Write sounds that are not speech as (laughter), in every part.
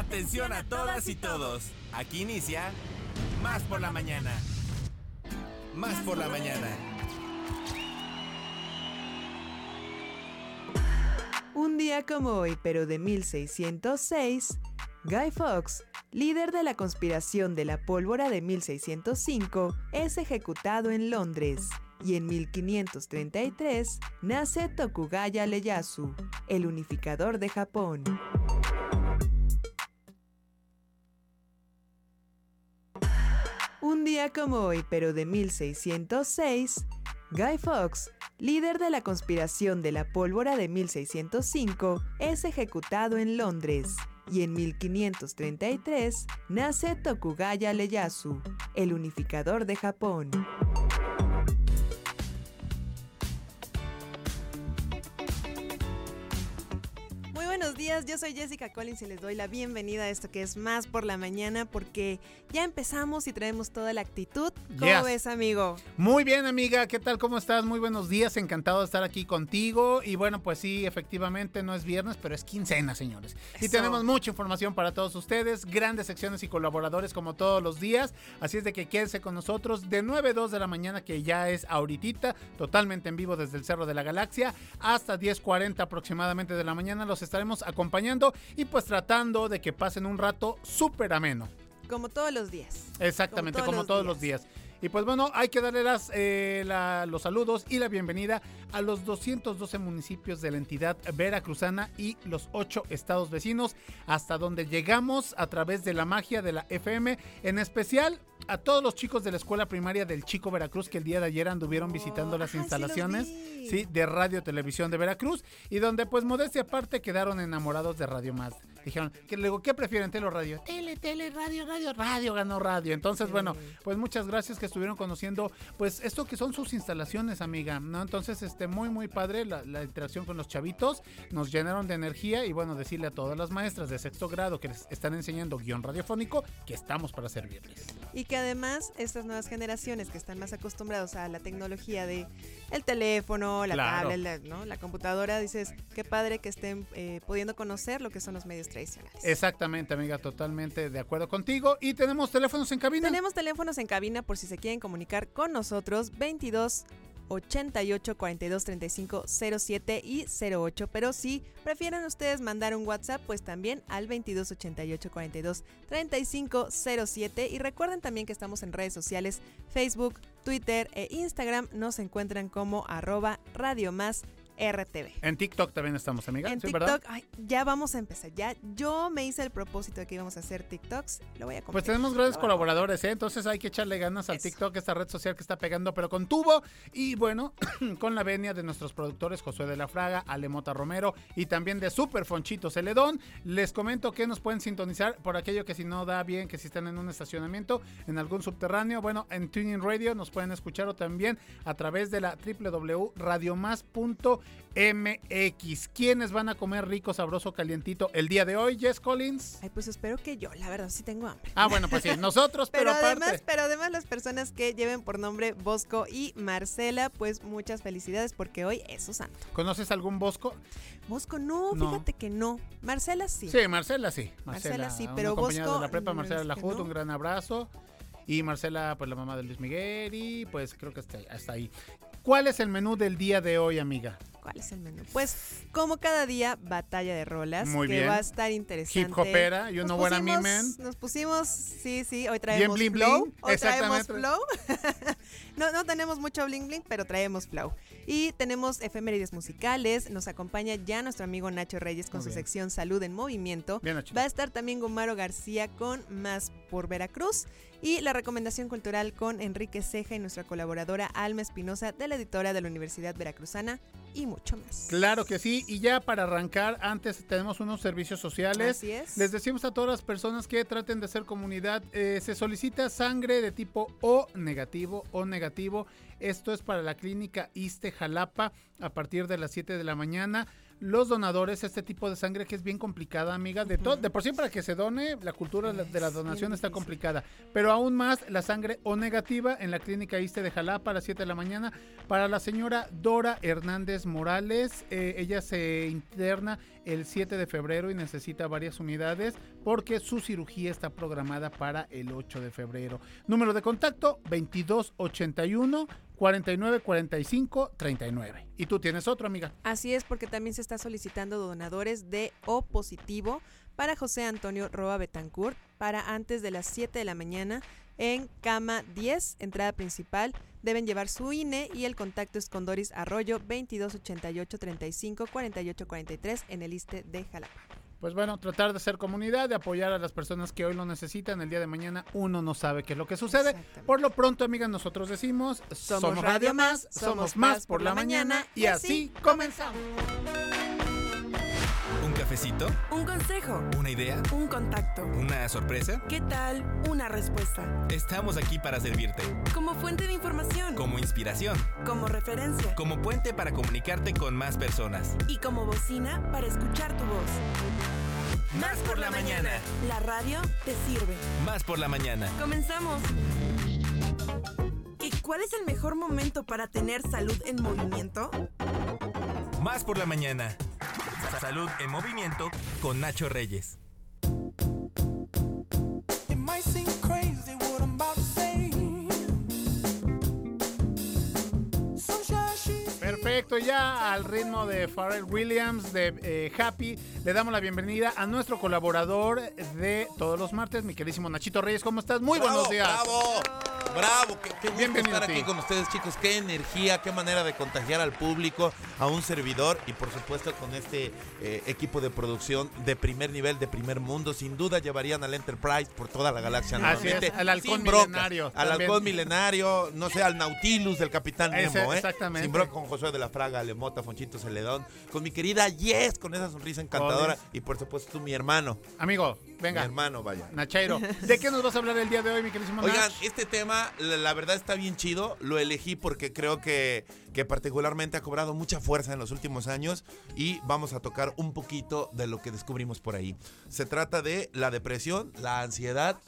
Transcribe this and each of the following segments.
Atención a todas y todos. Aquí inicia Más por la mañana. Más por la mañana. Un día como hoy, pero de 1606, Guy Fawkes, líder de la conspiración de la pólvora de 1605, es ejecutado en Londres. Y en 1533 nace Tokugaya Ieyasu, el unificador de Japón. Un día como hoy, pero de 1606, Guy Fawkes, líder de la conspiración de la pólvora de 1605, es ejecutado en Londres. Y en 1533 nace Tokugaya Ieyasu, el unificador de Japón. Buenos días, yo soy Jessica Collins y les doy la bienvenida a esto que es Más por la Mañana porque ya empezamos y traemos toda la actitud. ¿Cómo Yes. ves, amigo? Muy bien, amiga, ¿qué tal? ¿Cómo estás? Muy buenos días, encantado de estar aquí contigo. Y bueno, pues sí, efectivamente no es viernes, pero es quincena, señores. Y tenemos mucha información para todos ustedes, grandes secciones y colaboradores como todos los días. Así es de que quédense con nosotros de 9 a 2 de la mañana, que ya es ahorita, totalmente en vivo desde el Cerro de la Galaxia, hasta 10.40 aproximadamente de la mañana. Los estaremos acompañando y pues tratando de que pasen un rato súper ameno. Como todos los días. Exactamente, Como como todos los los días. Y pues bueno, hay que darle las, eh, la- los saludos y la bienvenida a los 212 municipios de la entidad veracruzana y los 8 estados vecinos, hasta donde llegamos a través de la magia de la FM, en especial a todos los chicos de la escuela primaria del Chico Veracruz que el día de ayer anduvieron visitando Oh, las ajá, sí instalaciones vi. sí, de Radio Televisión de Veracruz y donde pues modestia aparte quedaron enamorados de Radio Más. Dijeron, que luego, ¿qué prefieren? Tele o radio. Tele, tele, radio, radio, radio, ganó radio. Entonces, bueno, pues muchas gracias que estuvieron conociendo, pues esto que son sus instalaciones, amiga, ¿no? Entonces, este, muy, muy padre la, la interacción con los chavitos, nos llenaron de energía y bueno, decirle a todas las maestras de sexto grado que les están enseñando guion radiofónico que estamos para servirles. Y que además estas nuevas generaciones que están más acostumbrados a la tecnología de el teléfono, la Claro. tablet, la, ¿no? la computadora, dices, qué padre que estén eh, pudiendo conocer lo que son los medios tradicionales. Exactamente, amiga, totalmente de acuerdo contigo. Y tenemos teléfonos en cabina. Tenemos teléfonos en cabina por si se quieren comunicar con nosotros, 22 88 42 35 07 y 08. Pero si prefieren ustedes mandar un WhatsApp, pues también al 22 88 42 35 07. Y recuerden también que estamos en redes sociales, Facebook, Twitter e Instagram. Nos encuentran como arroba Radio Más RTV. En TikTok también estamos, amiga. En ¿Sí, TikTok, verdad? ay, ya vamos a empezar. Ya yo me hice el propósito de que íbamos a hacer TikToks. Lo voy a cumplir. Pues tenemos grandes colaboradores, ¿eh? Entonces hay que echarle ganas al Eso. TikTok, esta red social que está pegando, pero con tubo. Y bueno, (clears throat) con la venia de nuestros productores Josué de la Fraga, Alemota Romero y también de Super Fonchito Celedón. Les comento que nos pueden sintonizar por aquello que si no da bien, que si están en un estacionamiento, en algún subterráneo. Bueno, en Tuning Radio nos pueden escuchar o también a través de la www.radiomás.mx. ¿Quiénes van a comer rico, sabroso, calientito el día de hoy, Jess Collins? Ay, pues espero que yo, la verdad, sí tengo hambre. Ah, bueno, pues sí, (laughs) nosotros, pero, Pero aparte. además, pero además las personas que lleven por nombre Bosco y Marcela, pues muchas felicidades porque hoy es su santo. ¿Conoces algún Bosco? Bosco no, No. fíjate que no. Marcela sí. Sí, Marcela sí. Marcela sí, pero Bosco, de la prepa, mm, Marcela que Lajut, no. un gran abrazo. Y Marcela, pues la mamá de Luis Miguel y pues creo que hasta, hasta ahí. ¿Cuál es el menú del día de hoy, amiga? ¿Cuál es el menú? Pues como cada día, batalla de rolas, Muy que bien. va a estar interesante. Hip hopera, I pusimos- mean, man. Nos pusimos, sí, sí, hoy traemos bling flow. bling, Hoy traemos flow. (laughs) no, no tenemos mucho bling bling, pero traemos flow. Y tenemos efemérides musicales. Nos acompaña ya nuestro amigo Nacho Reyes con Muy su bien. sección Salud en Movimiento. Bien, Nachito. Va a estar también Gomaro García con Más por Veracruz. Y la recomendación cultural con Enrique Ceja y nuestra colaboradora Alma Espinosa de la editora de la Universidad Veracruzana y mucho más. Claro que sí. Y ya para arrancar, antes tenemos unos servicios sociales. Así es. Les decimos a todas las personas que traten de ser comunidad, eh, se solicita sangre de tipo O negativo, O negativo. Esto es para la clínica ISTE Jalapa a partir de las 7 de la mañana. Los donadores este tipo de sangre que es bien complicada, amiga. De, todo, de por sí para que se done, la cultura de la donación está complicada. Pero aún más la sangre O negativa en la clínica ISTE de Jalapa a las 7 de la mañana para la señora Dora Hernández Morales. Eh, ella se interna el 7 de febrero y necesita varias unidades porque su cirugía está programada para el 8 de febrero. Número de contacto 2281 4945 39. Y tú tienes otro, amiga. Así es, porque también se está solicitando donadores de O positivo para José Antonio Roa Betancourt para antes de las 7 de la mañana en cama 10, entrada principal. Deben llevar su INE y el contacto es con Doris Arroyo 2288 35 48 43 en el ISTE de Jalapa. Pues bueno, tratar de ser comunidad, de apoyar a las personas que hoy lo necesitan. El día de mañana uno no sabe qué es lo que sucede. Por lo pronto, amigas, nosotros decimos, somos, Radio Más, somos más por la mañana y así comenzamos. ¿Un cafecito? Un consejo, ¿Una idea? un contacto. ¿Una sorpresa? ¿Qué tal una respuesta? Estamos aquí para servirte. Como fuente de información, Como inspiración. como referencia Como puente para comunicarte con más personas. y como bocina para escuchar tu voz. Más por la mañana. La radio te sirve. Más por la mañana. Comenzamos. ¿Y cuál es el mejor momento para tener salud en movimiento? Más por la mañana. Salud en movimiento con Nacho Reyes. Perfecto, ya al ritmo de Pharrell Williams de eh, Happy, le damos la bienvenida a nuestro colaborador de todos los martes, mi queridísimo Nachito Reyes. ¿Cómo estás? Muy Bravo, buenos días. Bravo, bravo, qué, qué gusto Bienvenido estar aquí con ustedes chicos, qué energía, qué manera de contagiar al público, a un servidor y por supuesto con este eh, equipo de producción de primer nivel, de primer mundo, sin duda llevarían al Enterprise por toda la galaxia Así es, al halcón milenario al también. halcón milenario, no sé, al Nautilus del Capitán Ese, Nemo, ¿eh? exactamente. sin bronca con Josué de la Fraga, Lemota, Fonchito Celedón, con mi querida Yes, con esa sonrisa encantadora y por supuesto tú mi hermano, Amigo, mi venga, hermano, vaya. Nachairo, ¿de qué nos vas a hablar el día de hoy, mi queridísimo Oigan, Nach? este tema, la, la verdad está bien chido. Lo elegí porque creo que, que particularmente ha cobrado mucha fuerza en los últimos años y vamos a tocar un poquito de lo que descubrimos por ahí. Se trata de la depresión, la ansiedad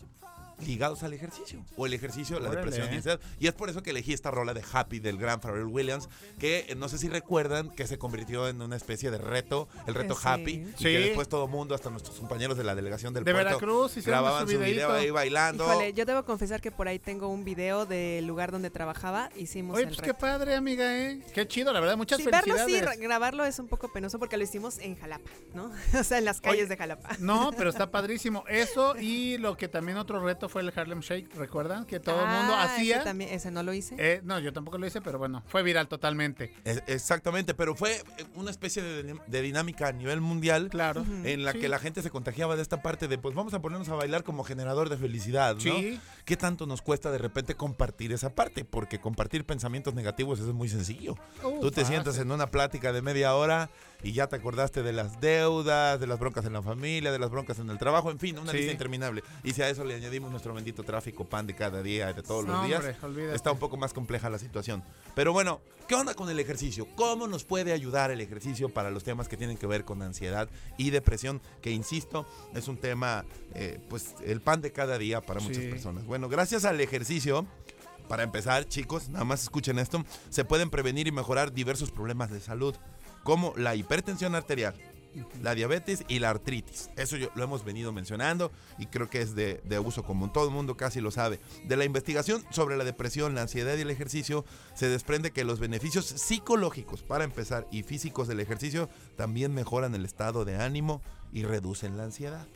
ligados al ejercicio o el ejercicio, la Órale, depresión y ansiedad. y es por eso que elegí esta rola de Happy del gran Pharrell Williams que eh, no sé si recuerdan que se convirtió en una especie de reto el reto Sí. Happy y Sí. que después todo mundo hasta nuestros compañeros de la delegación del De puerto Veracruz, grababan su su video ahí bailando Híjole, yo debo confesar que por ahí tengo un video del lugar donde trabajaba. Hicimos Oye, el pues qué padre, amiga, ¿eh? Qué chido, la verdad, muchas Sí, verlo felicidades. sí, gra- grabarlo es un poco penoso porque lo hicimos en Jalapa, ¿no? (laughs) o sea, en las calles Oye, de Jalapa. No, pero está padrísimo. Eso y lo que también otro reto fue el Harlem Shake, ¿recuerdan? Que todo el mundo Ah, ese hacía. también, ese no lo hice. Eh, no, yo tampoco lo hice, pero bueno, fue viral totalmente. Es- Exactamente, pero fue eh, una especie de, din- de dinámica a nivel mundial Claro. en la Sí. que la gente se contagiaba de esta parte de pues vamos a ponernos a bailar como generador de felicidad, ¿no? Sí. ¿Qué tanto nos cuesta de repente compartir esa parte? Porque compartir pensamientos negativos eso es muy sencillo. Uh, Tú te fácil. sientas en una plática de media hora y ya te acordaste de las deudas, de las broncas en la familia, de las broncas en el trabajo, en fin, una Sí. lista interminable. Y si a eso le añadimos nuestro bendito tráfico pan de cada día, de todos No, los días, hombre, olvídate. está un poco más compleja la situación. Pero bueno, ¿qué onda con el ejercicio? ¿Cómo nos puede ayudar el ejercicio para los temas que tienen que ver con ansiedad y depresión? Que insisto, es un tema, eh, pues, el pan de cada día para muchas personas. Bueno, gracias al ejercicio. Para empezar, chicos, nada más escuchen esto, se pueden prevenir y mejorar diversos problemas de salud, como la hipertensión arterial, la diabetes y la artritis. Eso yo- lo hemos venido mencionando y creo que es de, de uso común. Todo el mundo casi lo sabe. De la investigación sobre la depresión, la ansiedad y el ejercicio, se desprende que los beneficios psicológicos, para empezar, y físicos del ejercicio también mejoran el estado de ánimo y reducen la ansiedad.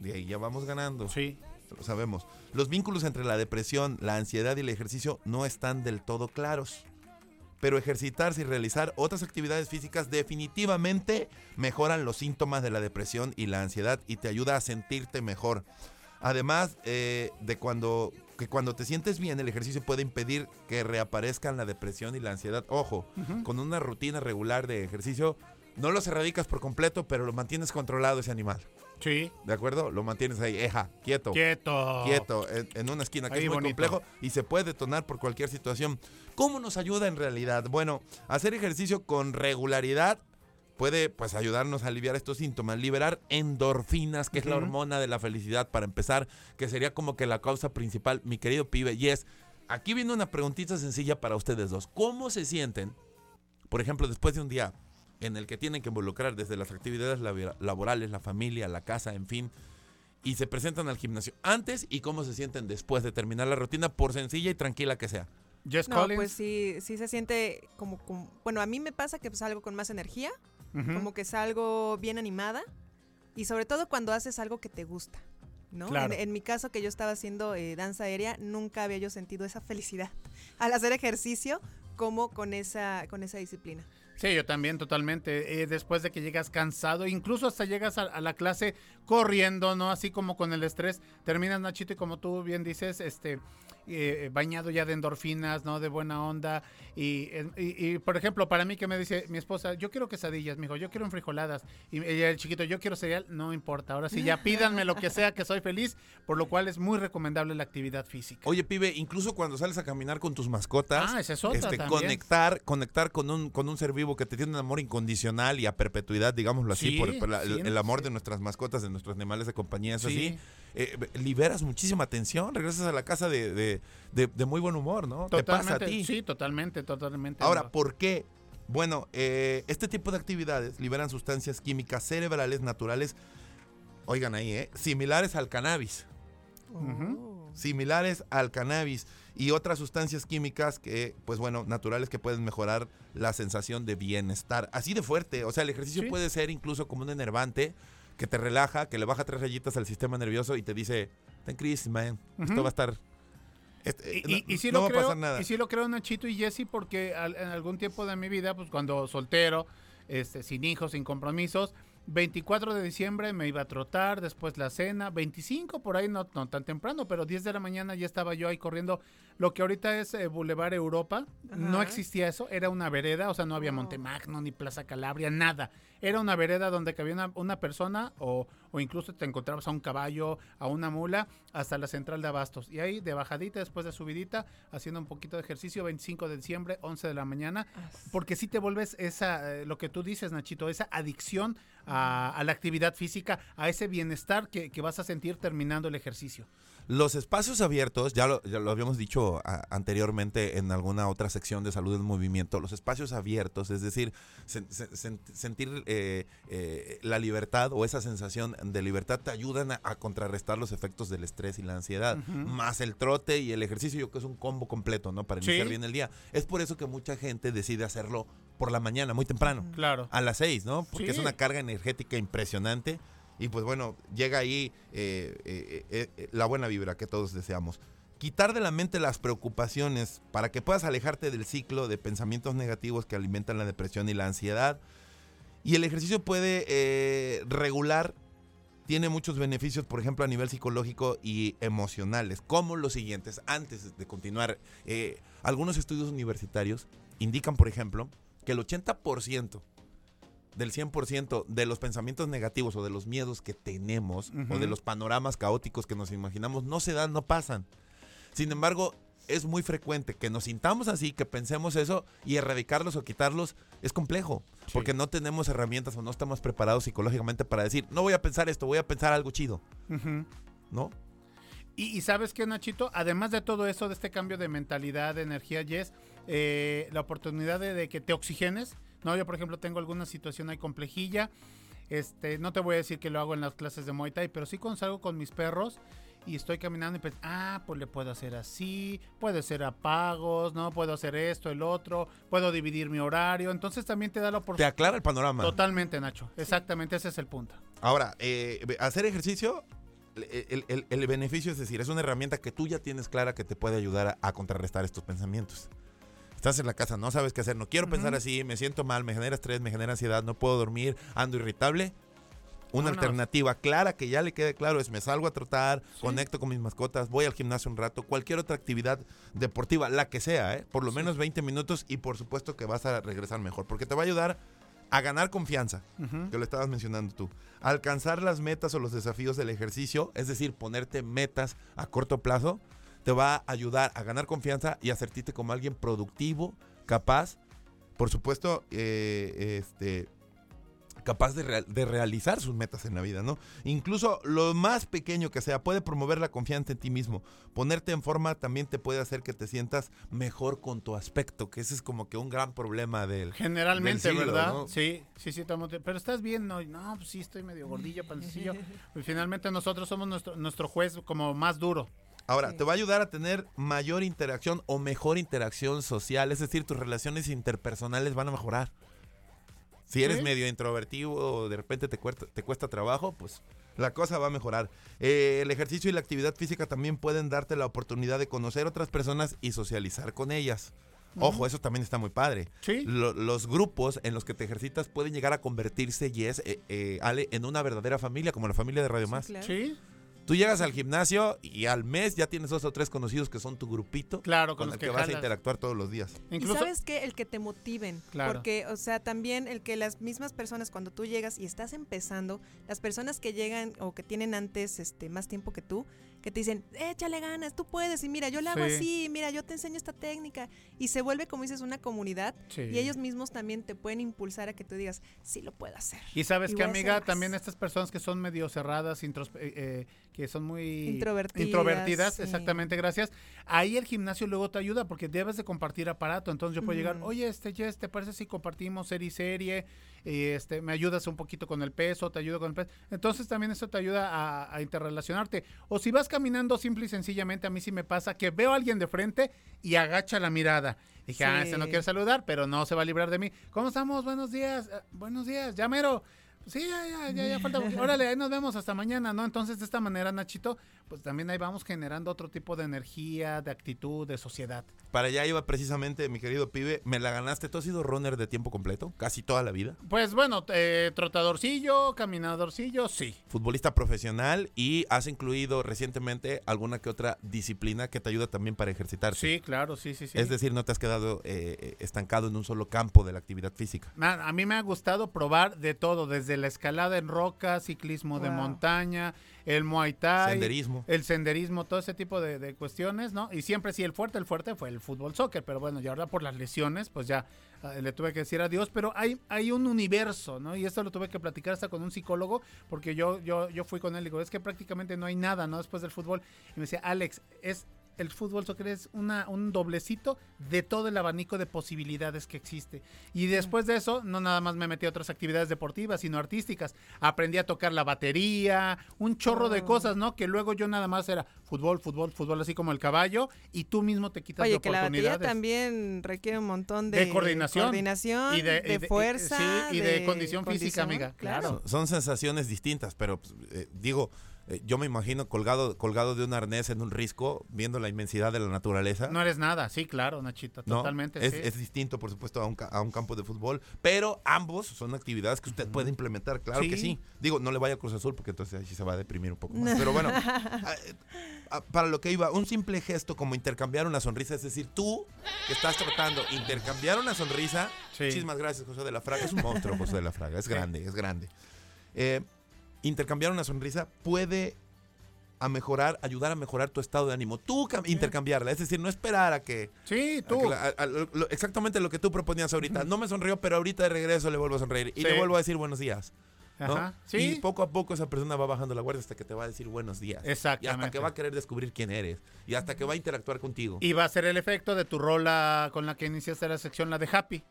De ahí ya vamos ganando. Sí. Lo sabemos. Los vínculos entre la depresión, la ansiedad y el ejercicio no están del todo claros. Pero ejercitarse y realizar otras actividades físicas definitivamente mejoran los síntomas de la depresión y la ansiedad y te ayuda a sentirte mejor. Además eh, de cuando, que cuando te sientes bien, el ejercicio puede impedir que reaparezcan la depresión y la ansiedad. Ojo, con una rutina regular de ejercicio, no los erradicas por completo, pero lo mantienes controlado ese animal. Sí. ¿De acuerdo? Lo mantienes ahí, eja, quieto Quieto. quieto en, en una esquina que Ahí es muy bonito. complejo y se puede detonar por cualquier situación. ¿Cómo nos ayuda en realidad? Bueno, hacer ejercicio con regularidad puede pues ayudarnos a aliviar estos síntomas, liberar endorfinas, que es la hormona de la felicidad para empezar, que sería como que la causa principal, mi querido pibe, y es, aquí viene una preguntita sencilla para ustedes dos, ¿cómo se sienten, por ejemplo, después de un día en el que tienen que involucrar desde las actividades labora- laborales, la familia, la casa, en fin, y se presentan al gimnasio antes y cómo se sienten después de terminar la rutina, por sencilla y tranquila que sea? Jess No, Collins. pues sí, sí se siente como, como- bueno, a mí me pasa que salgo con más energía, Ujú. como que salgo bien animada y sobre todo cuando haces algo que te gusta, ¿no? Claro. En, en mi caso que yo estaba haciendo eh, danza aérea, nunca había yo sentido esa felicidad al hacer ejercicio como con esa, con esa disciplina. Sí, yo también totalmente. Eh, después de que llegas cansado, incluso hasta llegas a, a la clase corriendo, ¿no? Así como con el estrés, terminas Nachito y como tú bien dices, este, eh, bañado ya de endorfinas, ¿no? De buena onda. Y, eh, y- y, por ejemplo, para mí que me dice mi esposa, yo quiero quesadillas, mijo, yo quiero enfrijoladas. Y ella, el chiquito, yo quiero cereal, no importa. Ahora sí, ya (laughs) pídanme lo que sea, que soy feliz, por lo cual es muy recomendable la actividad física. Oye, pibe, incluso cuando sales a caminar con tus mascotas, Ah, esa es otra este, conectar, conectar con un, con un ser vivo que te tiene un amor incondicional y a perpetuidad, digámoslo así, Sí, por, por la- el, sí, el amor sí. de nuestras mascotas, de nuestros animales de compañía, es Sí. así. Eh, liberas muchísima tensión, regresas a la casa de, de- de- de muy buen humor, ¿no? Te pasa a Totalmente, ti. sí, totalmente, totalmente. Ahora. ¿por qué? Bueno, eh, este tipo de actividades liberan sustancias químicas cerebrales naturales, oigan ahí, ¿eh? Similares al cannabis. Similares al cannabis y otras sustancias químicas que, pues bueno, naturales que pueden mejorar la sensación de bienestar. Así de fuerte, o sea, el ejercicio Sí. puede ser incluso como un enervante que te relaja, que le baja tres rayitas al sistema nervioso y te dice, ten crisis, man, esto va a estar... este, Y, no y- y sí no lo va creo, a pasar nada. y sí lo creo Nachito y Jesse porque al- en algún tiempo de mi vida, pues cuando soltero, este, sin hijos, sin compromisos, 24 de diciembre me iba a trotar, después la cena, 25 por ahí no, no tan temprano, pero 10 de la mañana ya estaba yo ahí corriendo lo que ahorita es eh, Boulevard Europa, no existía eso, era una vereda, o sea, no había. Montemagno ni Plaza Calabria, nada. Era una vereda donde cabía una, una persona o, o incluso te encontrabas a un caballo, a una mula, hasta la central de Abastos. Y ahí de bajadita, después de subidita, haciendo un poquito de ejercicio, 25 de diciembre, 11 de la mañana, porque si te vuelves esa, eh, lo que tú dices, Nachito, esa adicción a, a la actividad física, a ese bienestar que, que vas a sentir terminando el ejercicio. Los espacios abiertos, ya lo, ya lo habíamos dicho a- anteriormente en alguna otra sección de salud en movimiento, los espacios abiertos, es decir, sen- sen- sen- sentir eh, eh, la libertad o esa sensación de libertad te ayudan a, a contrarrestar los efectos del estrés y la ansiedad, más el trote y el ejercicio, yo creo que es un combo completo, ¿no? Para Sí. iniciar bien el día. Es por eso que mucha gente decide hacerlo por la mañana, muy temprano Claro. a las 6, ¿no? Porque Sí. es una carga energética impresionante. Y pues bueno, llega ahí eh, eh, eh, la buena vibra que todos deseamos. Quitar de la mente las preocupaciones para que puedas alejarte del ciclo de pensamientos negativos que alimentan la depresión y la ansiedad. Y el ejercicio puede regular, tiene muchos beneficios, por ejemplo, a nivel psicológico y emocionales, como los siguientes. Antes de continuar, algunos estudios universitarios indican, por ejemplo, que el 80% del 100% de los pensamientos negativos o de los miedos que tenemos o de los panoramas caóticos que nos imaginamos no se dan, no pasan. Sin embargo, es muy frecuente que nos sintamos así, que pensemos eso y erradicarlos o quitarlos es complejo, Sí. porque no tenemos herramientas o no estamos preparados psicológicamente para decir, no voy a pensar esto, voy a pensar algo chido. ¿no? Y, y sabes qué, Nachito, además de todo eso, de este cambio de mentalidad, de energía, Jess, eh, la oportunidad de, de que te oxigenes, ¿no? Yo, por ejemplo, tengo alguna situación ahí complejilla, este, no te voy a decir que lo hago en las clases de Muay Thai, pero sí cuando salgo con mis perros y estoy caminando y pues, ah, pues le puedo hacer así, puedo hacer apagos, ¿no? Puedo hacer esto, el otro, puedo dividir mi horario, entonces también te da la Te oportunidad. aclara el panorama. Totalmente, Nacho, exactamente, ese es el punto. Ahora, eh, hacer ejercicio, el, el- el beneficio es decir, es una herramienta que tú ya tienes clara que te puede ayudar a, a contrarrestar estos pensamientos. Estás en la casa, no sabes qué hacer, no quiero pensar así, me siento mal, me genera estrés, me genera ansiedad, no puedo dormir, ando irritable. Una Vámonos. alternativa clara que ya le quede claro es me salgo a trotar, Sí. conecto con mis mascotas, voy al gimnasio un rato, cualquier otra actividad deportiva, la que sea, ¿eh? por lo Sí. menos 20 minutos y por supuesto que vas a regresar mejor, porque te va a ayudar a ganar confianza que lo estabas mencionando tú. Alcanzar las metas o los desafíos del ejercicio, es decir, ponerte metas a corto plazo, te va a ayudar a ganar confianza y a sentirte como alguien productivo, capaz. Por supuesto, eh, este, capaz de, real- de realizar sus metas en la vida, ¿no? Incluso lo más pequeño que sea puede promover la confianza en ti mismo. Ponerte en forma también te puede hacer que te sientas mejor con tu aspecto, que ese es como que un gran problema del... Generalmente, del siglo, ¿verdad? ¿no? Sí, sí, sí, pero estás bien, no, no, pues sí, estoy medio gordillo, (laughs) panecillo. Y finalmente nosotros somos nuestro, nuestro juez como más duro. Ahora, Sí. te va a ayudar a tener mayor interacción o mejor interacción social, es decir, tus relaciones interpersonales van a mejorar. Si eres medio introvertido o de repente te cuesta, te cuesta trabajo, pues la cosa va a mejorar. Eh, el ejercicio y la actividad física también pueden darte la oportunidad de conocer otras personas y socializar con ellas. Ojo, eso también está muy padre. Sí. Lo- los grupos en los que te ejercitas pueden llegar a convertirse, y es, eh, eh, Ale, en una verdadera familia, como la familia de Radio Sí, Más. claro. Sí, Tú llegas al gimnasio y al mes ya tienes dos o tres conocidos que son tu grupito claro, con con, los el que, que vas a interactuar todos los días. Incluso, Y sabes que el que te motiven, Claro. porque, o sea, también el que las mismas personas cuando tú llegas y estás empezando, las personas que llegan o que tienen antes este más tiempo que tú, que te dicen, échale ganas, tú puedes, y mira, yo le hago Sí. así, mira, yo te enseño esta técnica, y se vuelve, como dices, una comunidad, Sí. y ellos mismos también te pueden impulsar a que tú digas, sí lo puedo hacer. Y sabes que, amiga, también estas personas que son medio cerradas, eh, eh, que son muy Introvertidas, introvertidas, sí. exactamente, gracias. Ahí el gimnasio luego te ayuda porque debes de compartir aparato. Entonces yo puedo llegar, oye, este, Jess, ¿te parece si compartimos serie y serie? Y este, me ayudas un poquito con el peso, te ayudo con el peso. Entonces también eso te ayuda a, a interrelacionarte. O si vas caminando simple y sencillamente, a mí sí me pasa que veo a alguien de frente y agacha la mirada. Dije, ah, este no Sí. quiere saludar, pero no se va a librar de mí. ¿Cómo estamos? Buenos días. "Ah, buenos días, ya mero. Sí, ya, ya, ya, ya falta. Órale, ahí nos vemos hasta mañana, ¿no? Entonces, de esta manera, Nachito, pues también ahí vamos generando otro tipo de energía, de actitud, de sociedad. Para allá iba precisamente, mi querido pibe, me la ganaste. ¿Tú has sido runner de tiempo completo? Casi toda la vida. Pues bueno, eh, trotadorcillo, caminadorcillo, sí. Futbolista profesional y has incluido recientemente alguna que otra disciplina que te ayuda también para ejercitarte. Sí, claro, sí, sí, sí. Es decir, no te has quedado eh, eh, estancado en un solo campo de la actividad física. A mí me ha gustado probar de todo, desde la escalada en roca, ciclismo de montaña, el muay thai, Senderismo. el senderismo, todo ese tipo de, de cuestiones, ¿no? Y siempre sí, el fuerte, el fuerte fue el fútbol soccer, pero bueno, y ahora por las lesiones, pues ya eh, le tuve que decir adiós, pero hay, hay un universo, ¿no? Y esto lo tuve que platicar hasta con un psicólogo, porque yo, yo, yo fui con él y digo, es que prácticamente no hay nada, ¿no? Después del fútbol. Y me decía, Alex, es el fútbol soccer es una, un doblecito de todo el abanico de posibilidades que existe. Y después de eso, no nada más me metí a otras actividades deportivas, sino artísticas. Aprendí a tocar la batería, un chorro de Oh. cosas, ¿no? Que luego yo nada más era fútbol, fútbol, fútbol, así como el caballo, y tú mismo te quitas de Oye, que la batería oportunidades. también requiere un montón de, De coordinación. coordinación, Y de- de, de- fuerza. sí, y de condición física, amiga, claro. Son, son sensaciones distintas, pero pues, eh, digo, eh, yo me imagino colgado, colgado de un arnés en un risco, viendo la inmensidad de la naturaleza. No eres nada, sí, claro, Nachita, ¿no? totalmente. Es, sí. es distinto, por supuesto, a un, a un campo de fútbol, pero ambos son actividades que usted puede implementar, claro que Sí. Digo, no le vaya a Cruz Azul porque entonces sí se va a deprimir un poco más. Pero bueno, (laughs) a- a- para lo que iba, un simple gesto como intercambiar una sonrisa, es decir, tú que estás tratando de intercambiar una sonrisa, Sí. muchísimas gracias, José de la Fraga, es un monstruo, José de la Fraga, es grande, es grande. Eh, intercambiar una sonrisa puede a mejorar, ayudar a mejorar tu estado de ánimo. Tú cam- intercambiarla, es decir, no esperar a que Sí, a tú. que la- a- a lo- lo- exactamente lo que tú proponías ahorita. No me sonrió, pero ahorita de regreso le vuelvo a sonreír y Sí. le vuelvo a decir buenos días. ¿no? Ajá, Y sí. poco a poco esa persona va bajando la guardia hasta que te va a decir buenos días. Y Exactamente. hasta que va a querer descubrir quién eres. Y hasta que va a interactuar contigo. Y va a ser el efecto de tu rola con la que iniciaste la sección, la de Happy.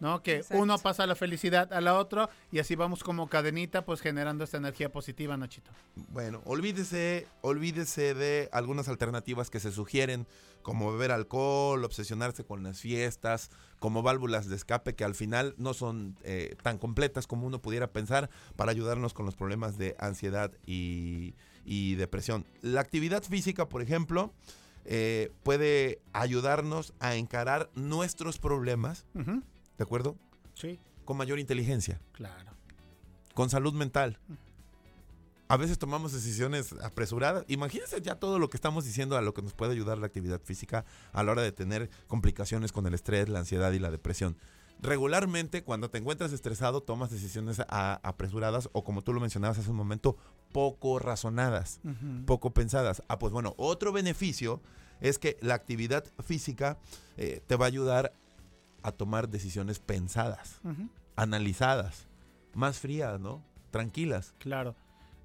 ¿No? Que Exacto. uno pasa la felicidad a la otra y así vamos como cadenita, pues generando esta energía positiva, Nachito. Bueno, olvídese, olvídese de algunas alternativas que se sugieren, como beber alcohol, obsesionarse con las fiestas, como válvulas de escape que al final no son eh, tan completas como uno pudiera pensar para ayudarnos con los problemas de ansiedad y, y depresión. La actividad física, por ejemplo, eh, puede ayudarnos a encarar nuestros problemas, ¿de acuerdo? Sí, Con mayor inteligencia claro. con salud mental. A veces tomamos decisiones apresuradas. Imagínense ya todo lo que estamos diciendo a lo que nos puede ayudar la actividad física a la hora de tener complicaciones con el estrés, la ansiedad y la depresión. Regularmente, cuando te encuentras estresado, tomas decisiones a- apresuradas o, como tú lo mencionabas hace un momento, poco razonadas, poco pensadas. Ah, pues bueno, otro beneficio es que la actividad física eh, te va a ayudar a tomar decisiones pensadas analizadas, más frías, ¿no? Tranquilas. Claro.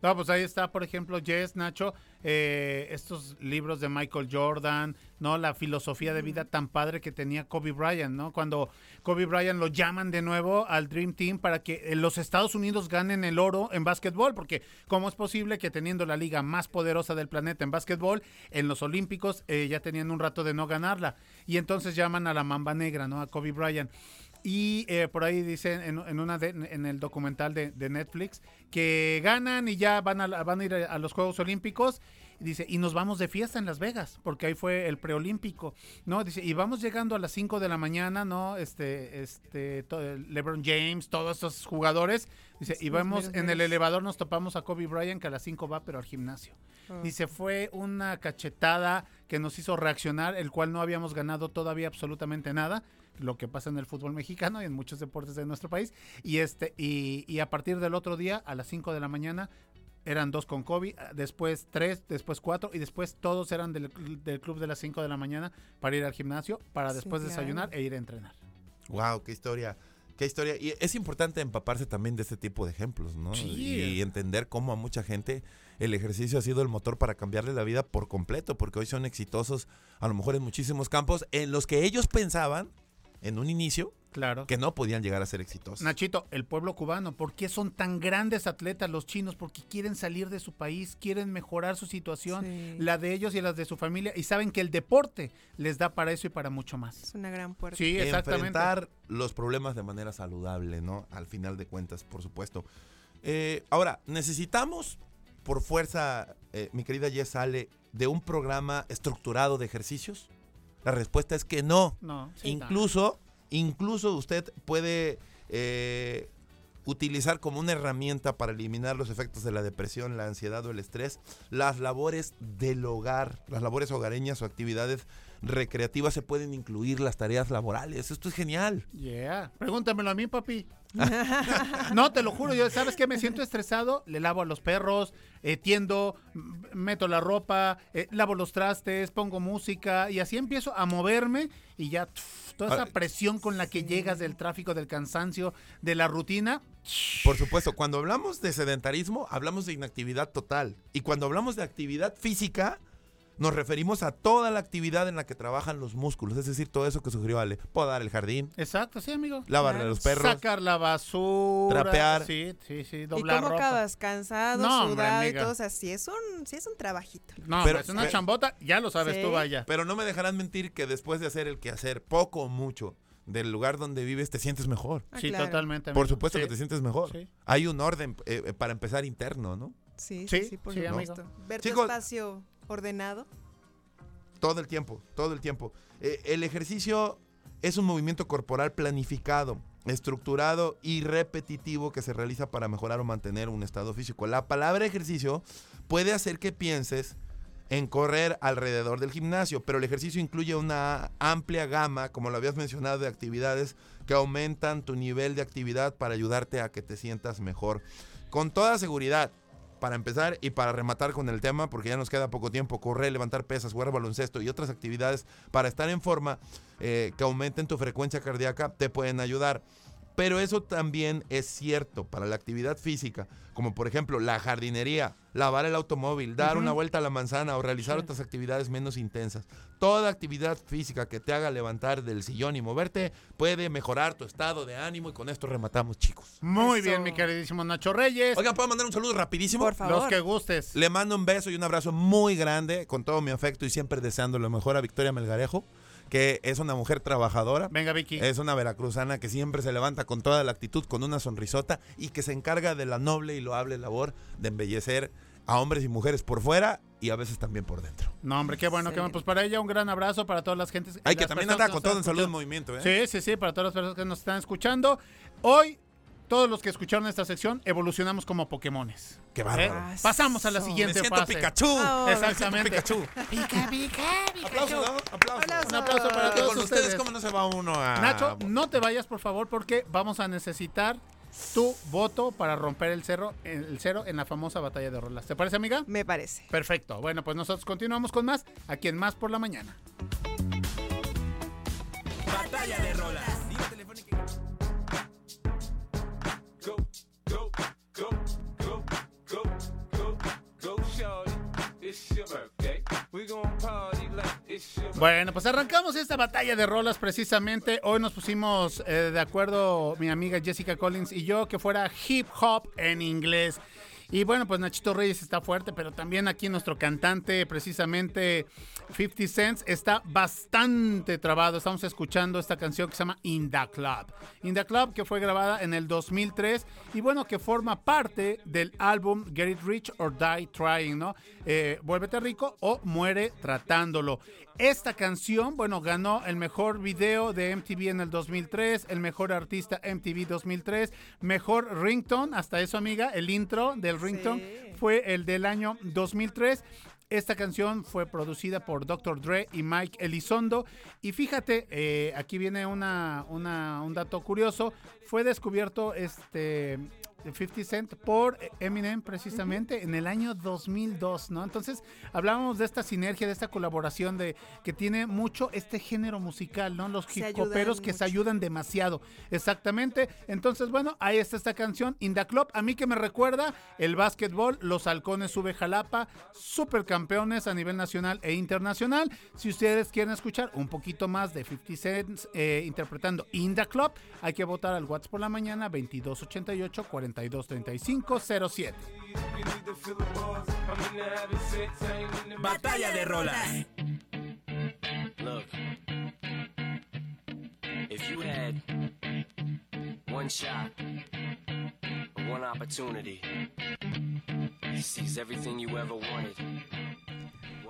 No, pues ahí está, por ejemplo, Jess, Nacho, eh, estos libros de Michael Jordan, ¿no? La filosofía de vida tan padre que tenía Kobe Bryant, ¿no? Cuando Kobe Bryant lo llaman de nuevo al Dream Team para que eh, los Estados Unidos ganen el oro en básquetbol, porque ¿cómo es posible que teniendo la liga más poderosa del planeta en básquetbol, en los Olímpicos eh, ya tenían un rato de no ganarla? Y entonces llaman a la Mamba Negra, ¿no? A Kobe Bryant. Y eh, por ahí dicen en, en una de- en el documental de, de Netflix que ganan y ya van a, van a ir a, los Juegos Olímpicos. Y dice, y nos vamos de fiesta en Las Vegas, porque ahí fue el preolímpico, ¿no? Dice, y vamos llegando a las 5 de la mañana, ¿no? Este, este, LeBron James, todos esos jugadores. Dice, y meros en el elevador nos topamos a Kobe Bryant, que a las 5 va, pero al gimnasio. Oh. Dice, fue una cachetada que nos hizo reaccionar, el cual no habíamos ganado todavía absolutamente nada, lo que pasa en el fútbol mexicano y en muchos deportes de nuestro país. Y este, y, y a partir del otro día, a las 5 de la mañana, eran dos con Kobe, después tres, después cuatro, y después todos eran del, del club de las 5 de la mañana para ir al gimnasio, para Sí, después claro. desayunar e ir a entrenar. Wow, qué historia. Qué historia. Y es importante empaparse también de este tipo de ejemplos, ¿no? Sí. Y entender cómo a mucha gente el ejercicio ha sido el motor para cambiarle la vida por completo, porque hoy son exitosos a lo mejor en muchísimos campos en los que ellos pensaban en un inicio Claro. que no podían llegar a ser exitosos. Nachito, el pueblo cubano, ¿por qué son tan grandes atletas los chinos? Porque quieren salir de su país, quieren mejorar su situación, Sí. la de ellos y las de su familia, y saben que el deporte les da para eso y para mucho más. Es una gran puerta. Sí, exactamente. enfrentar los problemas de manera saludable, ¿no? Al final de cuentas, por supuesto. Eh, ahora, necesitamos, por fuerza, eh, mi querida Jess sale de un programa estructurado de ejercicios. La respuesta es que no. No, sí, incluso, incluso usted puede eh, utilizar como una herramienta para eliminar los efectos de la depresión, la ansiedad o el estrés, las labores del hogar, las labores hogareñas o actividades recreativas se pueden incluir las tareas laborales. Esto es genial. Yeah. Pregúntamelo a mí, papi. No, te lo juro, yo, ¿sabes qué? Me siento estresado, le lavo a los perros, eh, tiendo, meto la ropa, eh, lavo los trastes, pongo música y así empiezo a moverme y ya tuf, toda esa Ahora, presión con la que llegas del tráfico, del cansancio, de la rutina. Por supuesto, cuando hablamos de sedentarismo, hablamos de inactividad total. Y cuando hablamos de actividad física, nos referimos a toda la actividad en la que trabajan los músculos, es decir, todo eso que sugirió Ale. Podar el jardín, Exacto, sí, amigo. lavarle a los perros. Sacar la basura. Trapear. Sí, sí, sí, ¿Y doblar cómo ropa. acabas? Cansado, No, hombre, sudado y amiga. todo. O sea, sí es un, sí es un trabajito. No, Pero- es una pero- chambota, ya lo sabes Sí. tú, vaya. Pero no me dejarán mentir que después de hacer el quehacer, poco o mucho, del lugar donde vives, te sientes mejor. Ah, sí, claro. totalmente. Por supuesto Sí. que te sientes mejor. Sí. Hay un orden eh, eh, para empezar interno, ¿no? Sí, Sí, sí, sí, por sí, supuesto. amigo. Ver tu Chicos- espacio ordenado. Todo el tiempo, todo el tiempo. Eh, el ejercicio es un movimiento corporal planificado, estructurado y repetitivo que se realiza para mejorar o mantener un estado físico. La palabra ejercicio puede hacer que pienses en correr alrededor del gimnasio, pero el ejercicio incluye una amplia gama, como lo habías mencionado, de actividades que aumentan tu nivel de actividad para ayudarte a que te sientas mejor. Con toda seguridad, para empezar y para rematar con el tema, porque ya nos queda poco tiempo, correr, levantar pesas, jugar baloncesto y otras actividades para estar en forma eh, que aumenten tu frecuencia cardíaca te pueden ayudar. Pero eso también es cierto para la actividad física, como por ejemplo la jardinería, lavar el automóvil, dar una vuelta a la manzana o realizar otras actividades menos intensas. Toda actividad física que te haga levantar del sillón y moverte puede mejorar tu estado de ánimo y con esto rematamos, chicos. Muy Eso. bien, mi queridísimo Nacho Reyes. Oigan, ¿puedo mandar un saludo rapidísimo? Por favor. Los que gustes. Le mando un beso y un abrazo muy grande, con todo mi afecto y siempre deseando lo mejor a Victoria Melgarejo, que es una mujer trabajadora. Venga, Vicky. Es una veracruzana que siempre se levanta con toda la actitud, con una sonrisota y que se encarga de la noble y loable labor de embellecer a hombres y mujeres por fuera y a veces también por dentro. No, hombre, qué bueno, qué bueno. Pues para ella un gran abrazo para todas las gentes. Ay, que también anda con todo en salud en movimiento, ¿eh? Sí, sí, sí, para todas las personas que nos están escuchando. Hoy, todos los que escucharon esta sección, evolucionamos como Pokémones. Qué ¿eh? bárbaro. Ah, Pasamos a la eso. Me siguiente siento fase. Pikachu. Me siento Exactamente. Pikachu. Pica, pica, Aplausos, ¿no? Aplausos. Aplausos. Un aplauso para todos ustedes, ustedes. ¿cómo no se va uno a...? Nacho, no te vayas, por favor, porque vamos a necesitar tu voto para romper el cero, el cero en la famosa batalla de rolas. ¿Te parece, amiga? Me parece. Perfecto. Bueno, pues nosotros continuamos con más aquí en Más por la Mañana. Batalla de rolas. Bueno, pues arrancamos esta batalla de rolas precisamente. Hoy nos pusimos eh, de acuerdo mi amiga Jessica Collins y yo que fuera hip hop en inglés. Y bueno, pues Nachito Reyes está fuerte, pero también aquí nuestro cantante, precisamente 50 Cents, está bastante trabado. Estamos escuchando esta canción que se llama In the Club. In the Club, que fue grabada en el 2003 y bueno, que forma parte del álbum Get It Rich or Die Trying, ¿no? Eh, Vuélvete rico o muere tratándolo. Esta canción, bueno, ganó el mejor video de MTV en el 2003, el mejor artista MTV 2003, mejor ringtone, hasta eso amiga, el intro del ringtone Sí. fue el del año 2003. Esta canción fue producida por Dr. Dre y Mike Elizondo. Y fíjate, eh, aquí viene una, una- un dato curioso. Fue descubierto este 50 Cent por Eminem precisamente en el año 2002, ¿no? Entonces hablábamos de esta sinergia, de esta colaboración de que tiene mucho este género musical, ¿no? Los hip hoperos que se ayudan demasiado. Exactamente. Entonces, bueno, ahí está esta canción, In the Club. A mí que me recuerda el básquetbol, los halcones sube Jalapa, supercampeones a nivel nacional e internacional. Si ustedes quieren escuchar un poquito más de 50 Cent eh, interpretando In the Club, hay que votar al WhatsApp por la mañana 2288 4235 07. You need to feel the buzz. I'm into having sex, I ain't into Batalla de rolas. Look, if you had one shot, one opportunity seize everything you ever wanted,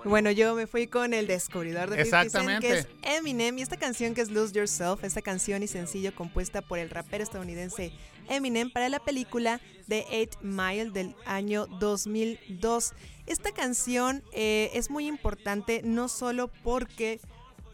Bueno, yo me fui con el descubridor de 50 Cent, que es Eminem, y esta canción que es Lose Yourself, esta canción y sencillo compuesta por el rapero estadounidense Eminem para la película The Eight Mile del año 2002. Esta canción eh, es muy importante no solo porque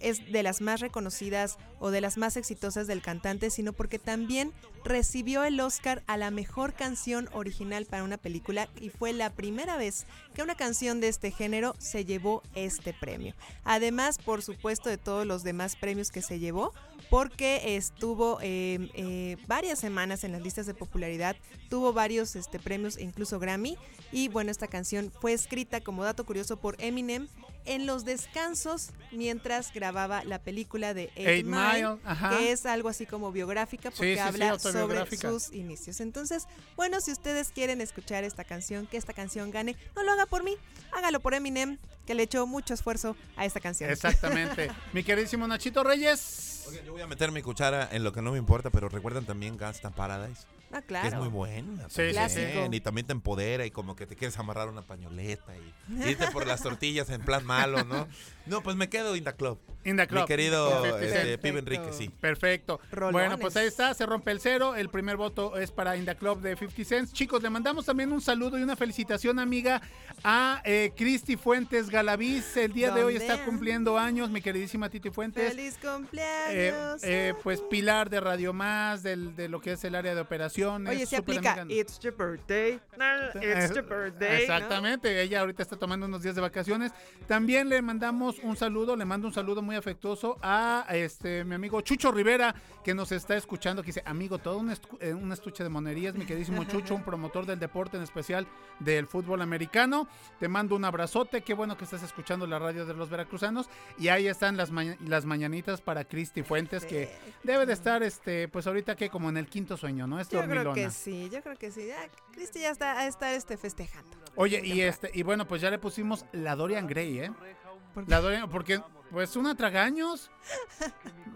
es de las más reconocidas o de las más exitosas del cantante, sino porque también recibió el Oscar a la mejor canción original para una película y fue la primera vez que una canción de este género se llevó este premio. Además, por supuesto, de todos los demás premios que se llevó, porque estuvo eh, eh, varias semanas en las listas de popularidad, tuvo varios este, premios, incluso Grammy, y bueno, esta canción fue escrita como dato curioso por Eminem en los descansos mientras grababa la película de Eight, Eight Mile, Ajá. que es algo así como biográfica porque sí, sí, habla sobre sus inicios. Entonces, bueno, si ustedes quieren escuchar esta canción, que esta canción gane, no lo haga por mí, hágalo por Eminem, que le echó mucho esfuerzo a esta canción. Exactamente. (laughs) Mi queridísimo Nachito Reyes. Oigan, yo voy a meter mi cuchara en lo que no me importa, pero recuerdan también Gangsta Paradise. Ah, Que es claro. muy buena. Sí, Clásico. Y también te empodera y como que te quieres amarrar una pañoleta y irte por las tortillas en plan malo, ¿no? No, pues me quedo in the club. In the club. Mi querido 50 este. Pibe Enrique, sí. Perfecto. Rolones. Bueno, pues ahí está, se rompe el cero. El primer voto es para In the Club de 50 Cents. Chicos, le mandamos también un saludo y una felicitación, amiga, a eh, Cristi Fuentes Galaviz. El día de hoy está cumpliendo años, mi queridísima Titi Fuentes. ¡Feliz cumpleaños! Eh, pues pilar de Radio Más, del, de lo que es el área de operaciones. Oye, se aplica. It's your birthday. It's your birthday. ¿no? Exactamente, ella ahorita está tomando unos días de vacaciones. También le mandamos un saludo, le mando un saludo muy afectuoso a este mi amigo Chucho Rivera, que nos está escuchando, que dice, amigo, todo un, estu- eh, un estuche de monerías, mi queridísimo Chucho, un promotor del deporte, en especial del fútbol americano. Te mando un abrazote, qué bueno que estás escuchando la radio de los veracruzanos. Y ahí están las, las mañanitas para Cristi Fuentes, que debe de estar, este pues ahorita que como en el quinto sueño, ¿no? Es Yo creo que sí, yo creo que sí. Ya, Cristi ya está a estar este, festejando. Oye, y este, y bueno, pues ya le pusimos la Dorian Gray, ¿eh? La Dorian, porque, pues, una tragaños.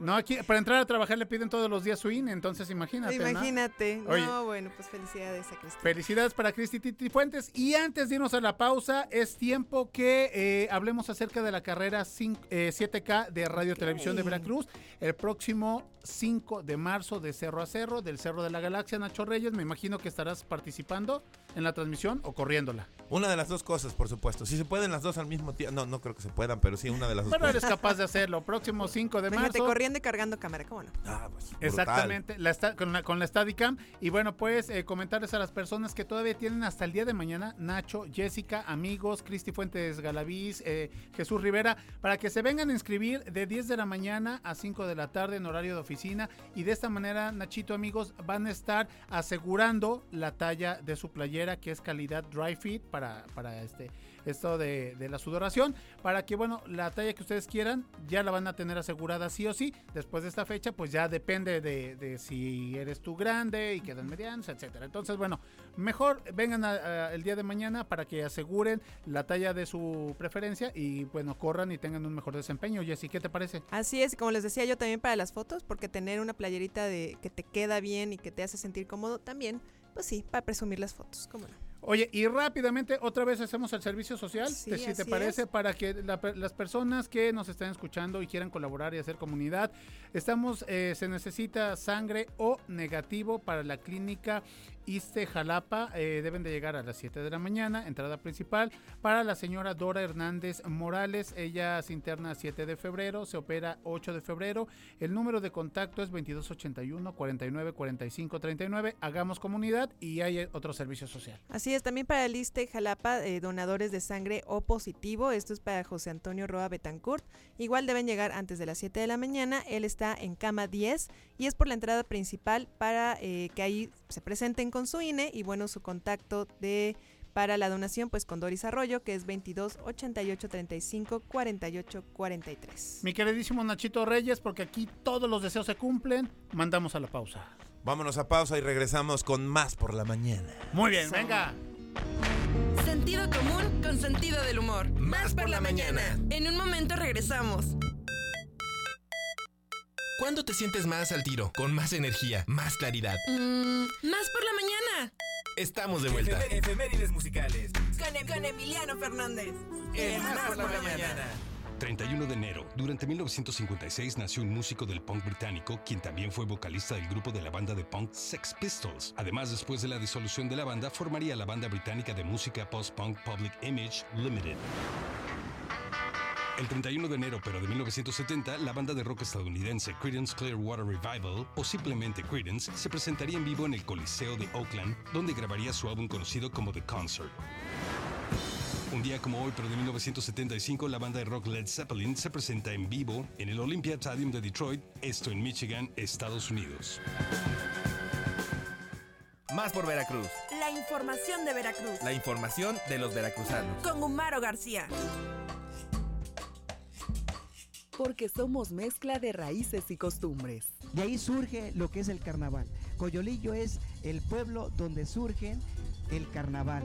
No, aquí, para entrar a trabajar le piden todos los días su INE, entonces imagínate. ¿no? Imagínate. Oye. No, bueno, pues felicidades a Cristi. Felicidades para Cristi Titi Fuentes. Y antes de irnos a la pausa, es tiempo que eh, hablemos acerca de la carrera cin- eh, 7K de Radio Televisión de Veracruz. El próximo 5 de marzo de Cerro a Cerro, del Cerro de la Galaxia, Nacho Reyes. Me imagino que estarás participando en la transmisión o corriéndola. Una de las dos cosas, por supuesto. Si se pueden las dos al mismo tiempo. No, no creo que se puedan, pero sí una de las dos Pero cosas. Capaz de hacerlo. Próximo 5 de Imagínate marzo. corriendo y cargando cámara, ¿cómo no? Ah, pues, brutal. Exactamente, la esta- con, la, con la Steadicam. Y bueno, pues eh, comentarles a las personas que todavía tienen hasta el día de mañana, Nacho, Jessica, amigos, Cristi Fuentes Galaviz, eh, Jesús Rivera, para que se vengan a inscribir de 10 de la mañana a 5 de la tarde en horario de oficina. Y de esta manera, Nachito, amigos, van a estar asegurando la talla de su playera, que es calidad dry fit, para, para este esto de, la sudoración, para que, bueno, la talla que ustedes quieran ya la van a tener asegurada sí o sí. Después de esta fecha, pues ya depende de, si eres tú grande y quedan medianos, etcétera. Entonces, bueno, mejor vengan a el día de mañana para que aseguren la talla de su preferencia y, bueno, corran y tengan un mejor desempeño. Jessy, ¿qué te parece? Así es, como les decía yo también para las fotos, porque tener una playerita de que te queda bien y que te hace sentir cómodo también, pues sí, para presumir las fotos, cómo no. Oye, y rápidamente otra vez hacemos el servicio social, Sí, te- si te parece, es. para que la las personas que nos están escuchando y quieran colaborar y hacer comunidad, estamos, eh, se necesita sangre o negativo para la clínica Iste Jalapa, eh, deben de llegar a las 7 de la mañana, entrada principal, para la señora Dora Hernández Morales, ella se interna 7 de febrero, se opera 8 de febrero, el número de contacto es 2281 49 45 39, hagamos comunidad y hay otro servicio social. Así es, también para el ISTE Jalapa, eh, donadores de sangre O positivo, esto es para José Antonio Roa Betancourt, igual deben llegar antes de las 7 de la mañana, él está en cama 10 y es por la entrada principal para eh, que ahí se presenten con su INE y bueno, su contacto de para la donación pues con Doris Arroyo que es 22 88 35 48 43. Mi queridísimo Nachito Reyes, porque aquí todos los deseos se cumplen, mandamos a la pausa. Vámonos a pausa y regresamos con más por la mañana. Muy bien, venga. Sentido común con sentido del humor. Más por la mañana. En un momento regresamos. ¿Cuándo te sientes más al tiro? Con más energía, más claridad. Mm, más por la mañana. Estamos de vuelta. Efemérides musicales. Con, Em- con Emiliano Fernández. Más por la mañana. 31 de enero. Durante 1956 nació un músico del punk británico, quien también fue vocalista del grupo de la banda de punk Sex Pistols. Además, después de la disolución de la banda, formaría la banda británica de música post-punk Public Image Limited. El 31 de enero, pero de 1970, la banda de rock estadounidense Creedence Clearwater Revival, o simplemente Creedence, se presentaría en vivo en el Coliseo de Oakland, donde grabaría su álbum conocido como The Concert. Un día como hoy, pero de 1975, la banda de rock Led Zeppelin se presenta en vivo en el Olympia Stadium de Detroit, esto en Michigan, Estados Unidos. Más por Veracruz. La información de Veracruz. La información de los veracruzanos. Con Humaro García. Porque somos mezcla de raíces y costumbres. De ahí surge lo que es el carnaval. Coyolillo es el pueblo donde surge el carnaval.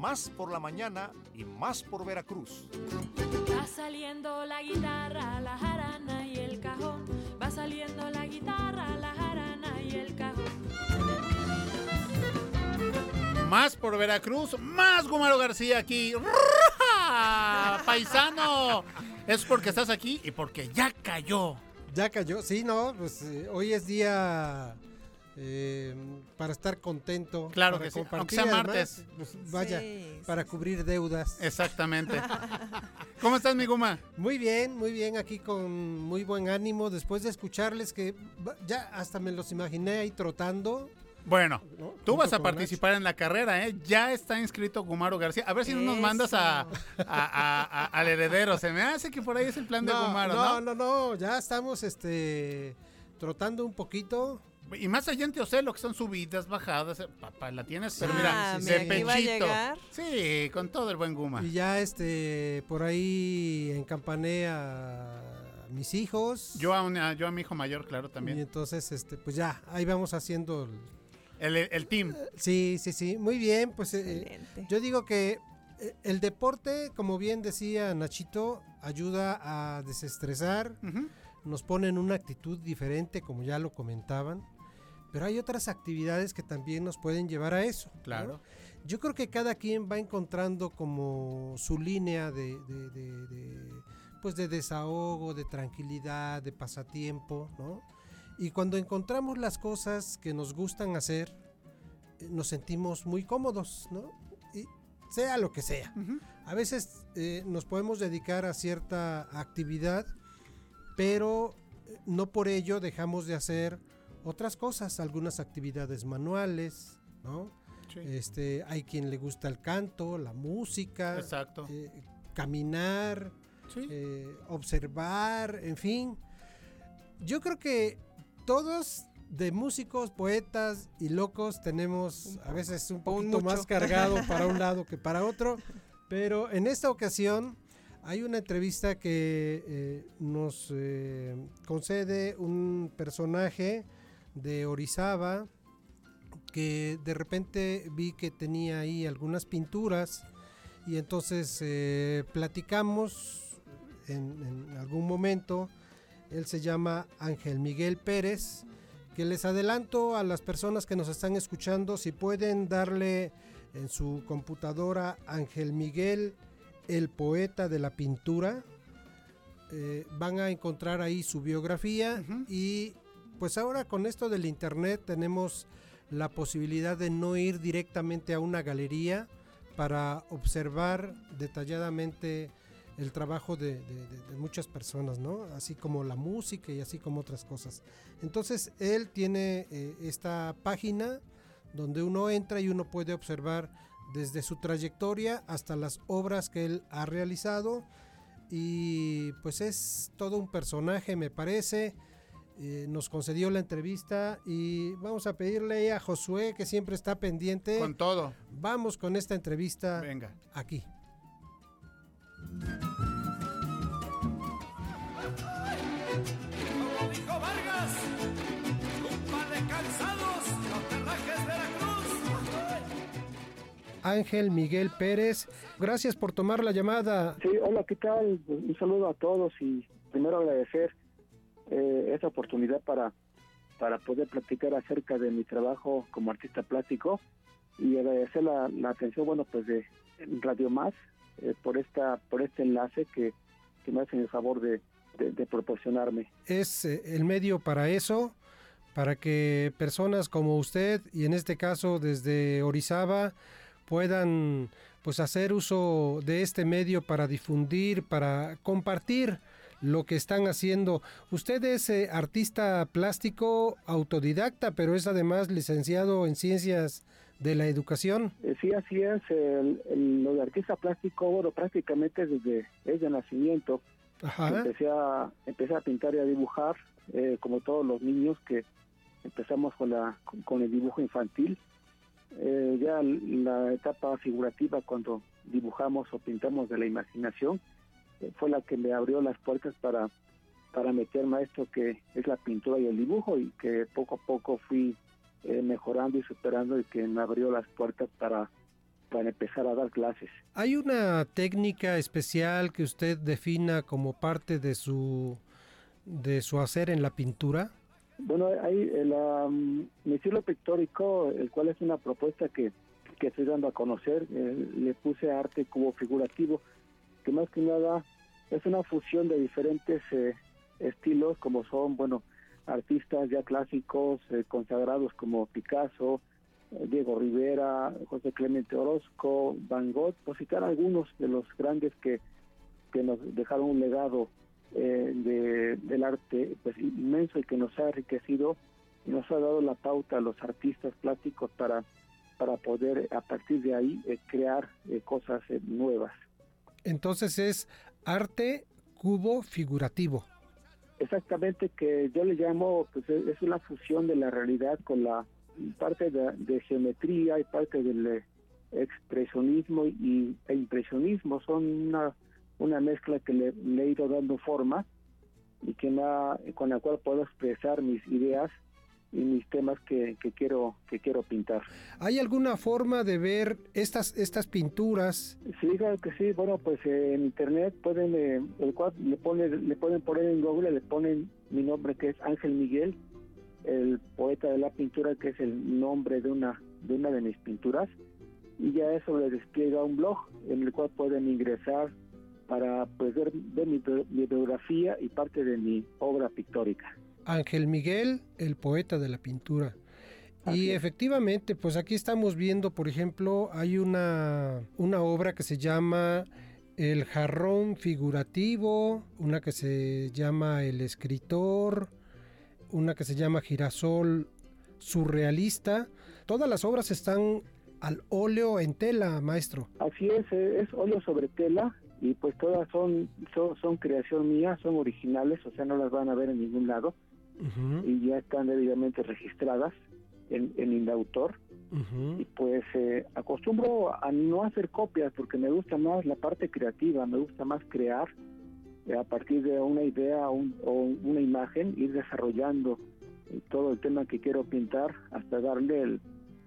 Más por la mañana y más por Veracruz. Va saliendo la guitarra, la jarana y el cajón. Va saliendo la guitarra, la jarana y el cajón. Más por Veracruz, más Gumaro García aquí. ¡Ra! ¡Paisano! Es porque estás aquí y porque ya cayó. Ya cayó, sí, no, pues eh, hoy es día eh, para estar contento. Claro para que sí, aunque sea además, martes. pues, vaya, Sí, para cubrir deudas. Exactamente. (laughs) ¿Cómo estás, mi Guma? Muy bien, muy bien, aquí con muy buen ánimo, después de escucharles que ya hasta me los imaginé ahí trotando. Bueno, ¿no? tú vas a participar en la carrera, ¿eh? Ya está inscrito Gumaro García. A ver si no nos mandas a, a- a- a- al heredero. Se me hace que por ahí es el plan de No, Gumaro, no, ¿no? no, no, ya estamos este trotando un poquito. Y más allá en Teocelo, que son subidas, bajadas. eh, Papá, la tienes, pero Sí, mira, sí, de. Aquí va a pechito. llegar. Sí, con todo el buen Guma. Y ya este por ahí encampané a mis hijos. Yo a, una- yo a mi hijo mayor, claro, Y también. entonces este pues ya, ahí vamos haciendo el, El, el team. Sí, sí, sí, muy bien, pues eh, yo digo que eh, el deporte, como bien decía Nachito, ayuda a desestresar, nos pone en una actitud diferente, como ya lo comentaban, pero hay otras actividades que también nos pueden llevar a eso. ¿no? Claro. Yo creo que cada quien va encontrando como su línea de, de- de- de, pues de desahogo, de tranquilidad, de pasatiempo, ¿no? Y cuando encontramos las cosas que nos gustan hacer, eh, nos sentimos muy cómodos, ¿no? Y, sea lo que sea. A veces eh, nos podemos dedicar a cierta actividad, pero eh, no por ello dejamos de hacer otras cosas, algunas actividades manuales, ¿no? Este, hay quien le gusta el canto, la música, Exacto. eh, caminar, eh, observar, en fin. Yo creo que todos de músicos, poetas y locos tenemos a veces un poquito más cargado (laughs) para un lado que para otro, pero en esta ocasión hay una entrevista que eh, nos concede un personaje de Orizaba que de repente vi que tenía ahí algunas pinturas y entonces eh, platicamos en, en algún momento. Él se llama Ángel Miguel Pérez, que les adelanto a las personas que nos están escuchando si pueden darle en su computadora Ángel Miguel, el poeta de la pintura. eh, van a encontrar ahí su biografía y pues ahora con esto del internet tenemos la posibilidad de no ir directamente a una galería para observar detalladamente el trabajo de, muchas personas, ¿no? Así como la música y así como otras cosas. Entonces él tiene eh, esta página donde uno entra y uno puede observar desde su trayectoria hasta las obras que él ha realizado y pues es todo un personaje me parece. Eh, nos concedió la entrevista y vamos a pedirle a Josué que siempre está pendiente. Con todo. Vamos con esta entrevista Venga. aquí. Como dijo Vargas, un par de calzados, los terrajes Veracruz. Ángel Miguel Pérez, gracias por tomar la llamada. Sí, hola, ¿qué tal? Un saludo a todos y primero agradecer eh, esta oportunidad para, para poder platicar acerca de mi trabajo como artista plástico y agradecer la, la atención, bueno, pues de Radio Más eh, por esta por este enlace que, que me hacen el favor de, de- de proporcionarme. Es eh, el medio para eso, para que personas como usted y en este caso desde Orizaba puedan pues hacer uso de este medio para difundir, para compartir lo que están haciendo. Usted es eh, artista plástico autodidacta, pero es además licenciado en ciencias de la educación. Eh, sí, así es. el- el- lo de artista plástico, bueno, prácticamente desde, desde nacimiento. Ajá. Empecé a, empecé a pintar y a dibujar, eh, como todos los niños que empezamos con, la, con, con el dibujo infantil. Eh, ya la etapa figurativa, cuando dibujamos o pintamos de la imaginación, fue la que me abrió las puertas para, para meterme a esto que es la pintura y el dibujo y que poco a poco fui eh, mejorando y superando y que me abrió las puertas para, para empezar a dar clases. ¿Hay una técnica especial que usted defina como parte de su de su hacer en la pintura? Bueno, hay el, um, mi estilo pictórico, el cual es una propuesta que, que estoy dando a conocer, eh, le puse arte cubo figurativo, que más que nada es una fusión de diferentes eh, estilos, como son, bueno, artistas ya clásicos, eh, consagrados como Picasso, eh, Diego Rivera, José Clemente Orozco, Van Gogh, por citar algunos de los grandes que, que nos dejaron un legado eh, de, del arte pues inmenso y que nos ha enriquecido y nos ha dado la pauta a los artistas plásticos para para poder a partir de ahí crear cosas nuevas Entonces es arte cubo figurativo. exactamente que yo le llamo pues es es una fusión de la realidad con la parte de, de geometría y parte del eh, expresionismo y, e impresionismo son una una mezcla que le, le he ido dando forma y que me ha- con la cual puedo expresar mis ideas y mis temas que, que quiero que quiero pintar. ¿Hay alguna forma de ver estas estas pinturas? Sí, claro que sí. Bueno, pues eh, en internet pueden eh, el cual le ponen le pueden poner en Google le ponen mi nombre que es Ángel Miguel, el poeta de la pintura que es el nombre de una de una de mis pinturas y ya eso le despliega un blog en el cual pueden ingresar para pues ver, ver mi biografía y parte de mi obra pictórica. Ángel Miguel, el poeta de la pintura. Y efectivamente, pues aquí estamos viendo, por ejemplo, hay una, una obra que se llama El jarrón figurativo, una que se llama El escritor, una que se llama Girasol surrealista. Todas las obras están al óleo en tela, maestro. Así es, eh, es óleo sobre tela y pues todas son, son, son creación mía, son originales, o sea, no las van a ver en ningún lado y ya están debidamente registradas en, en Indautor. Y pues eh, acostumbro a no hacer copias porque me gusta más la parte creativa, me gusta más crear eh, a partir de una idea un- o una imagen, ir desarrollando eh, todo el tema que quiero pintar hasta darle el,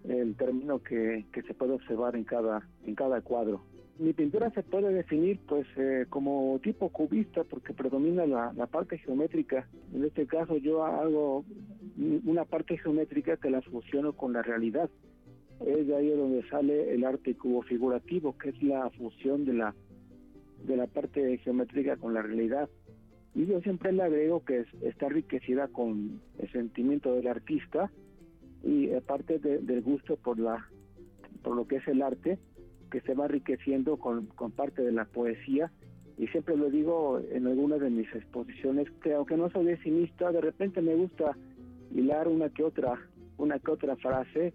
el término que, que se puede observar en cada, en cada cuadro. Mi pintura se puede definir pues eh, como tipo cubista porque predomina la, la parte geométrica. En este caso yo hago una parte geométrica que la fusiono con la realidad. Es de ahí donde sale el arte cubo figurativo, que es la fusión de la de la parte geométrica con la realidad. Y yo siempre le agrego que es- está enriquecida con el sentimiento del artista y aparte de- del gusto por la por lo que es el arte que se va enriqueciendo con, con parte de la poesía y siempre lo digo en algunas de mis exposiciones que aunque no soy decimista de repente me gusta hilar una que otra una que otra frase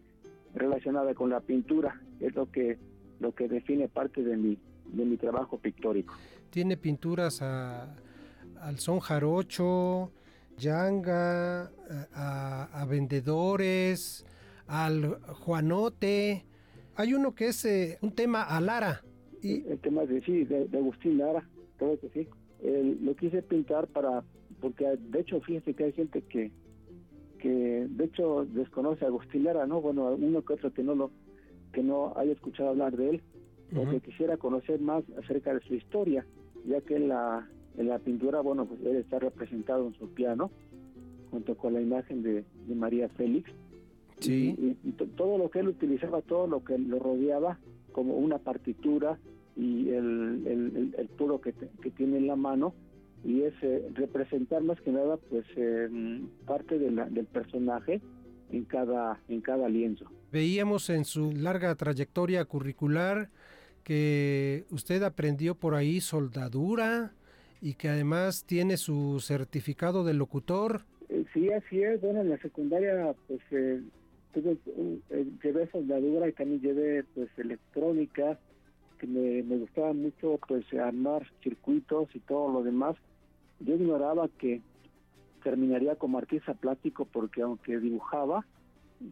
relacionada con la pintura es lo que lo que define parte de mi de mi trabajo pictórico Tiene pinturas a- al son jarocho, yanga, a, a vendedores, al Juanote. Hay uno que es eh, un tema a Lara. Y el tema de sí, de, de Agustín Lara, creo que sí. El- lo quise pintar para, porque de hecho fíjense que hay gente que, que de hecho desconoce a Agustín Lara, ¿no? Bueno, uno que otro que no lo, que no haya escuchado hablar de él, o que quisiera conocer más acerca de su historia, ya que en la, en la pintura, bueno, pues él está representado en su piano, junto con la imagen de, de María Félix. Sí. Y, y to- todo lo que él utilizaba, todo lo que lo rodeaba, como una partitura y el, el, el- el puro que, te- que tiene en la mano, y es eh, representar más que nada, pues, eh, parte de la- del personaje en cada, en cada lienzo. Veíamos en su larga trayectoria curricular que usted aprendió por ahí soldadura y que además tiene su certificado de locutor. Eh, Sí, así es. Bueno, en la secundaria, pues, eh, tuve, eh, llevé soldadura y también llevé, pues, electrónica, que me, gustaba mucho, pues, armar circuitos y todo lo demás. Yo ignoraba que terminaría como artista plástico porque aunque dibujaba,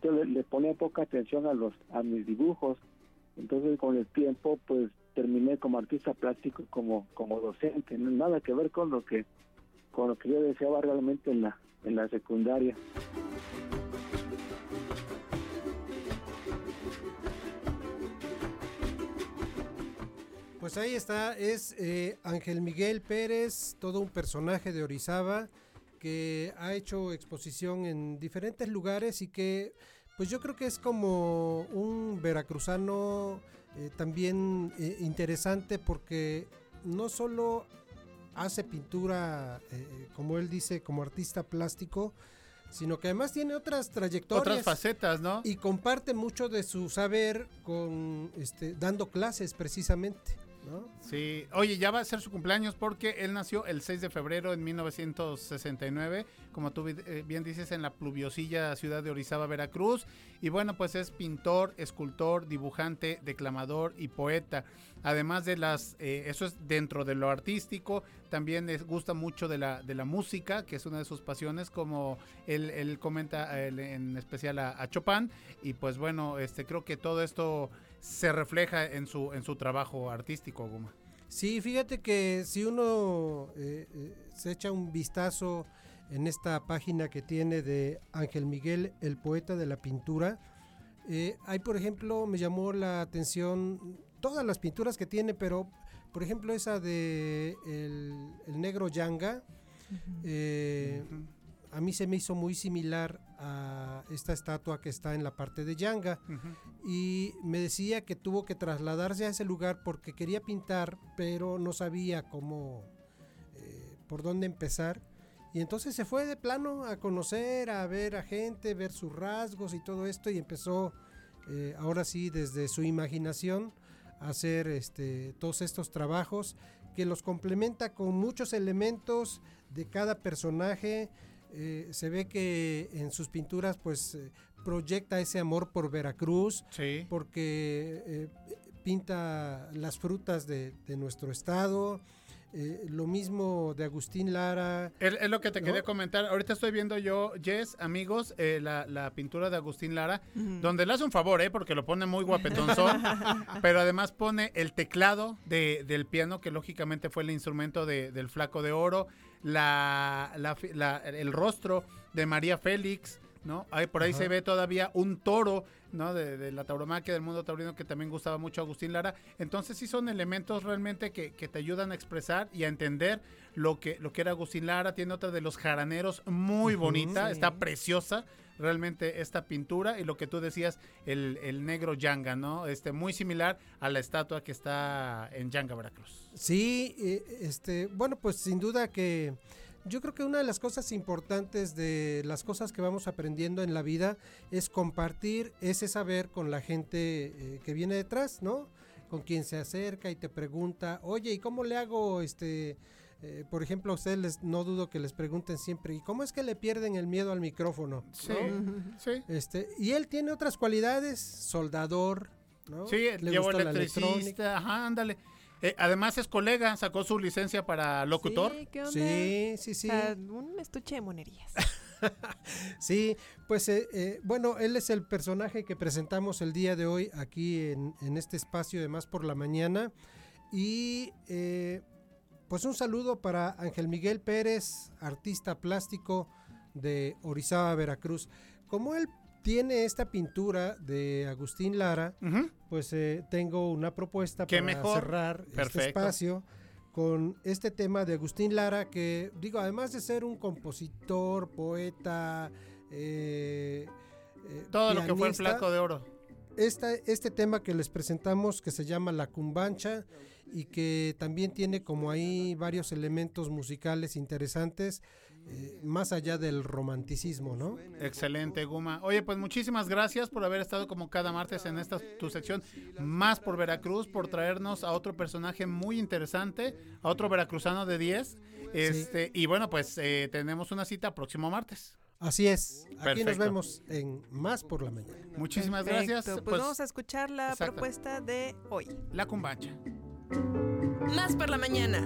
yo le, le ponía poca atención a los a mis dibujos. Entonces, con el tiempo, pues, terminé como artista plástico, como como docente. Nada que ver con lo que con lo que yo deseaba realmente en la en la secundaria. Pues ahí está, es eh, Ángel Miguel Pérez, todo un personaje de Orizaba que ha hecho exposición en diferentes lugares y que pues yo creo que es como un veracruzano eh, también eh, interesante porque no solo hace pintura, eh, como él dice, como artista plástico, sino que además tiene otras trayectorias. Otras facetas, ¿no? Y comparte mucho de su saber con este, dando clases precisamente. Sí, oye, ya va a ser su cumpleaños porque él nació el 6 de febrero en 1969, como tú eh, bien dices, en la pluviosilla ciudad de Orizaba, Veracruz. Y bueno, pues es pintor, escultor, dibujante, declamador y poeta. Además de las, eh, eso es dentro de lo artístico, también les gusta mucho de la, de la música, que es una de sus pasiones, como él, él comenta él en especial a, a Chopin. Y pues bueno, este creo que todo esto se refleja en su, en su trabajo artístico, Guma. Sí, fíjate que si uno eh, eh, se echa un vistazo en esta página que tiene de Ángel Miguel, el poeta de la pintura, eh, hay por ejemplo, me llamó la atención todas las pinturas que tiene, pero por ejemplo esa de el, el negro Yanga, eh, a mí se me hizo muy similar a esta estatua que está en la parte de Yanga y me decía que tuvo que trasladarse a ese lugar porque quería pintar, pero no sabía cómo, eh, por dónde empezar Y entonces se fue de plano a conocer, a ver a gente, ver sus rasgos y todo esto y empezó eh, ahora sí desde su imaginación a hacer este, todos estos trabajos que los complementa con muchos elementos de cada personaje. Eh, se ve que en sus pinturas pues eh, proyecta ese amor por Veracruz, porque eh, pinta las frutas de, de nuestro estado. eh, lo mismo de Agustín Lara. Es, lo que te ¿no? quería comentar. Ahorita estoy viendo yo, Jess, amigos, eh, la, la pintura de Agustín Lara, donde le hace un favor, ¿eh? Porque lo pone muy guapetonzón, (laughs) pero además pone el teclado de- del piano, que lógicamente fue el instrumento de- del Flaco de Oro, la, la la- el rostro de María Félix, ¿no? Ahí, por ahí Ajá. se ve todavía un toro, ¿no? De, de la tauromaquia del mundo taurino que también gustaba mucho a Agustín Lara. Entonces sí son elementos realmente que, que te ayudan a expresar y a entender lo que, lo que era Agustín Lara. Tiene otra de los jaraneros muy bonita, Sí. está preciosa realmente esta pintura y lo que tú decías, el, el negro Yanga, ¿no? Este, muy similar a la estatua que está en Yanga, Veracruz. Sí, eh, este, bueno, pues sin duda que yo creo que una de las cosas importantes de las cosas que vamos aprendiendo en la vida es compartir ese saber con la gente eh, que viene detrás, ¿no? Con quien se acerca y te pregunta, oye, ¿y cómo le hago este? Eh, por ejemplo, a ustedes les- no dudo que les pregunten siempre, ¿y cómo es que le pierden el miedo al micrófono? Sí, ¿no? sí. Este, y él tiene otras cualidades, soldador, ¿no? Sí, Le llevó gusta la electrónica. electricista, ajá, ándale. Eh, además es colega, sacó su licencia para locutor. Sí, ¿qué onda? Sí, sí, sí. O sea, un estuche de monerías. (laughs) Sí, pues eh, eh, bueno, él es el personaje que presentamos el día de hoy aquí en, en este espacio de Más por la Mañana. Y eh, pues un saludo para Ángel Miguel Pérez, artista plástico de Orizaba, Veracruz. Como él tiene esta pintura de Agustín Lara, pues eh, tengo una propuesta para mejor. cerrar este espacio con este tema de Agustín Lara, que digo, además de ser un compositor, poeta, eh, eh, Todo lo que fue el flaco de oro. esta- este tema que les presentamos que se llama La Cumbancha y que también tiene como ahí varios elementos musicales interesantes, eh, más allá del romanticismo, ¿no? Excelente, Guma. Oye, pues muchísimas gracias por haber estado como cada martes en esta tu sección Más por Veracruz, por traernos a otro personaje muy interesante, a otro veracruzano de 10. Este, y bueno, pues eh, tenemos una cita próximo martes. Así es, aquí nos vemos en Más por la Mañana. Muchísimas Perfecto, gracias. Pues, vamos a escuchar la exacto. propuesta de hoy. La cumbancha. Más por la mañana.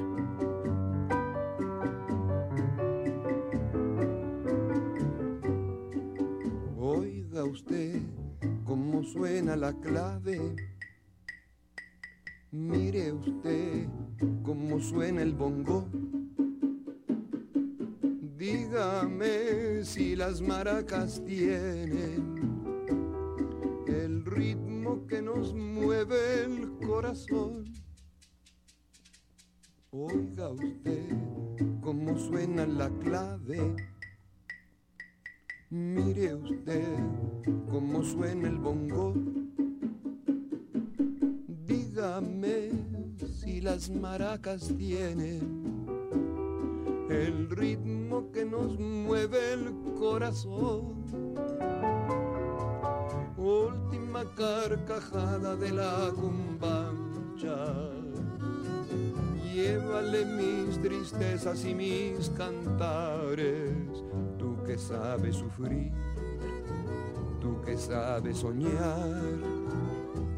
Oiga usted cómo suena la clave. Mire usted cómo suena el bongo. Dígame si las maracas tienen el ritmo que nos mueve el corazón. Oiga usted cómo suena la clave. Mire usted cómo suena el bongo. Dígame si las maracas tienen el ritmo que nos mueve el corazón. Última carcajada de la cumbancha. Llévale mis tristezas y mis cantares, tú que sabes sufrir, tú que sabes soñar,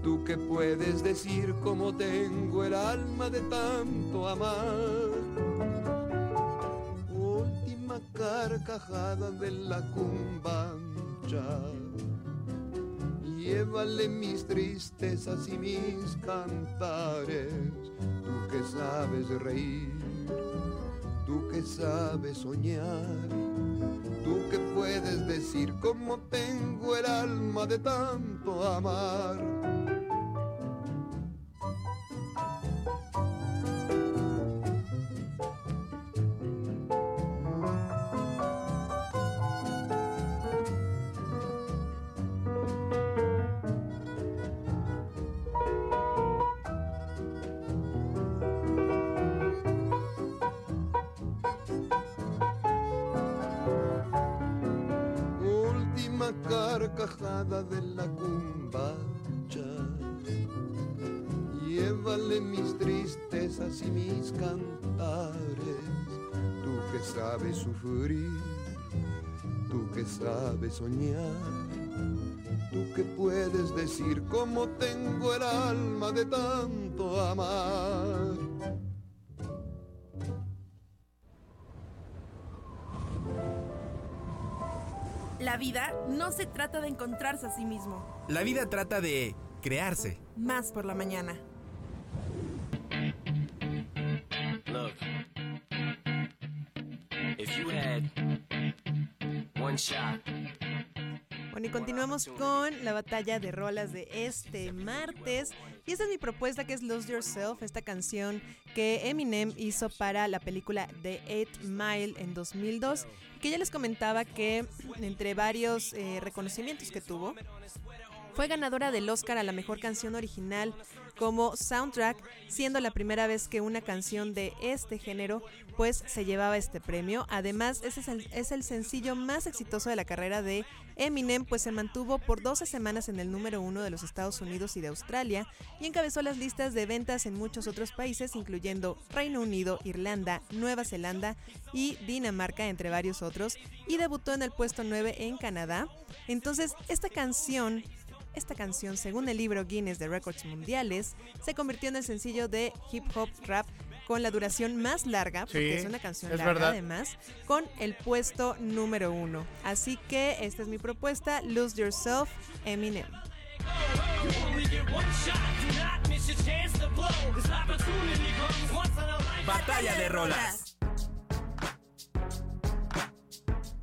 tú que puedes decir cómo tengo el alma de tanto amar. Última carcajada de la cumbancha. Llévale mis tristezas y mis cantares, tú que sabes reír, tú que sabes soñar, tú que puedes decir cómo tengo el alma de tanto amar. Sabes sufrir, tú que sabes soñar, tú que puedes decir cómo tengo el alma de tanto amar. La vida no se trata de encontrarse a sí mismo, La vida trata de crearse. más por la mañana. Bueno, y continuamos con la batalla de rolas de este martes. Y esta es mi propuesta que es Lose Yourself, esta canción que Eminem hizo para la película The Eight Mile en 2002. Que ya les comentaba que entre varios eh, reconocimientos que tuvo, fue ganadora del Oscar a la mejor canción original como soundtrack, siendo la primera vez que una canción de este género pues se llevaba este premio. Además, ese es el, es el sencillo más exitoso de la carrera de Eminem, pues se mantuvo por 12 semanas en el número uno de los Estados Unidos y de Australia y encabezó las listas de ventas en muchos otros países, incluyendo Reino Unido, Irlanda, Nueva Zelanda y Dinamarca, entre varios otros, y debutó en el puesto 9 en Canadá. Entonces, esta canción esta canción, según el libro Guinness de Récords Mundiales, se convirtió en el sencillo de hip hop rap con la duración más larga, porque Sí, es una canción es larga verdad. además, con el puesto número uno. Así que esta es mi propuesta, Lose Yourself, Eminem. Batalla de rolas.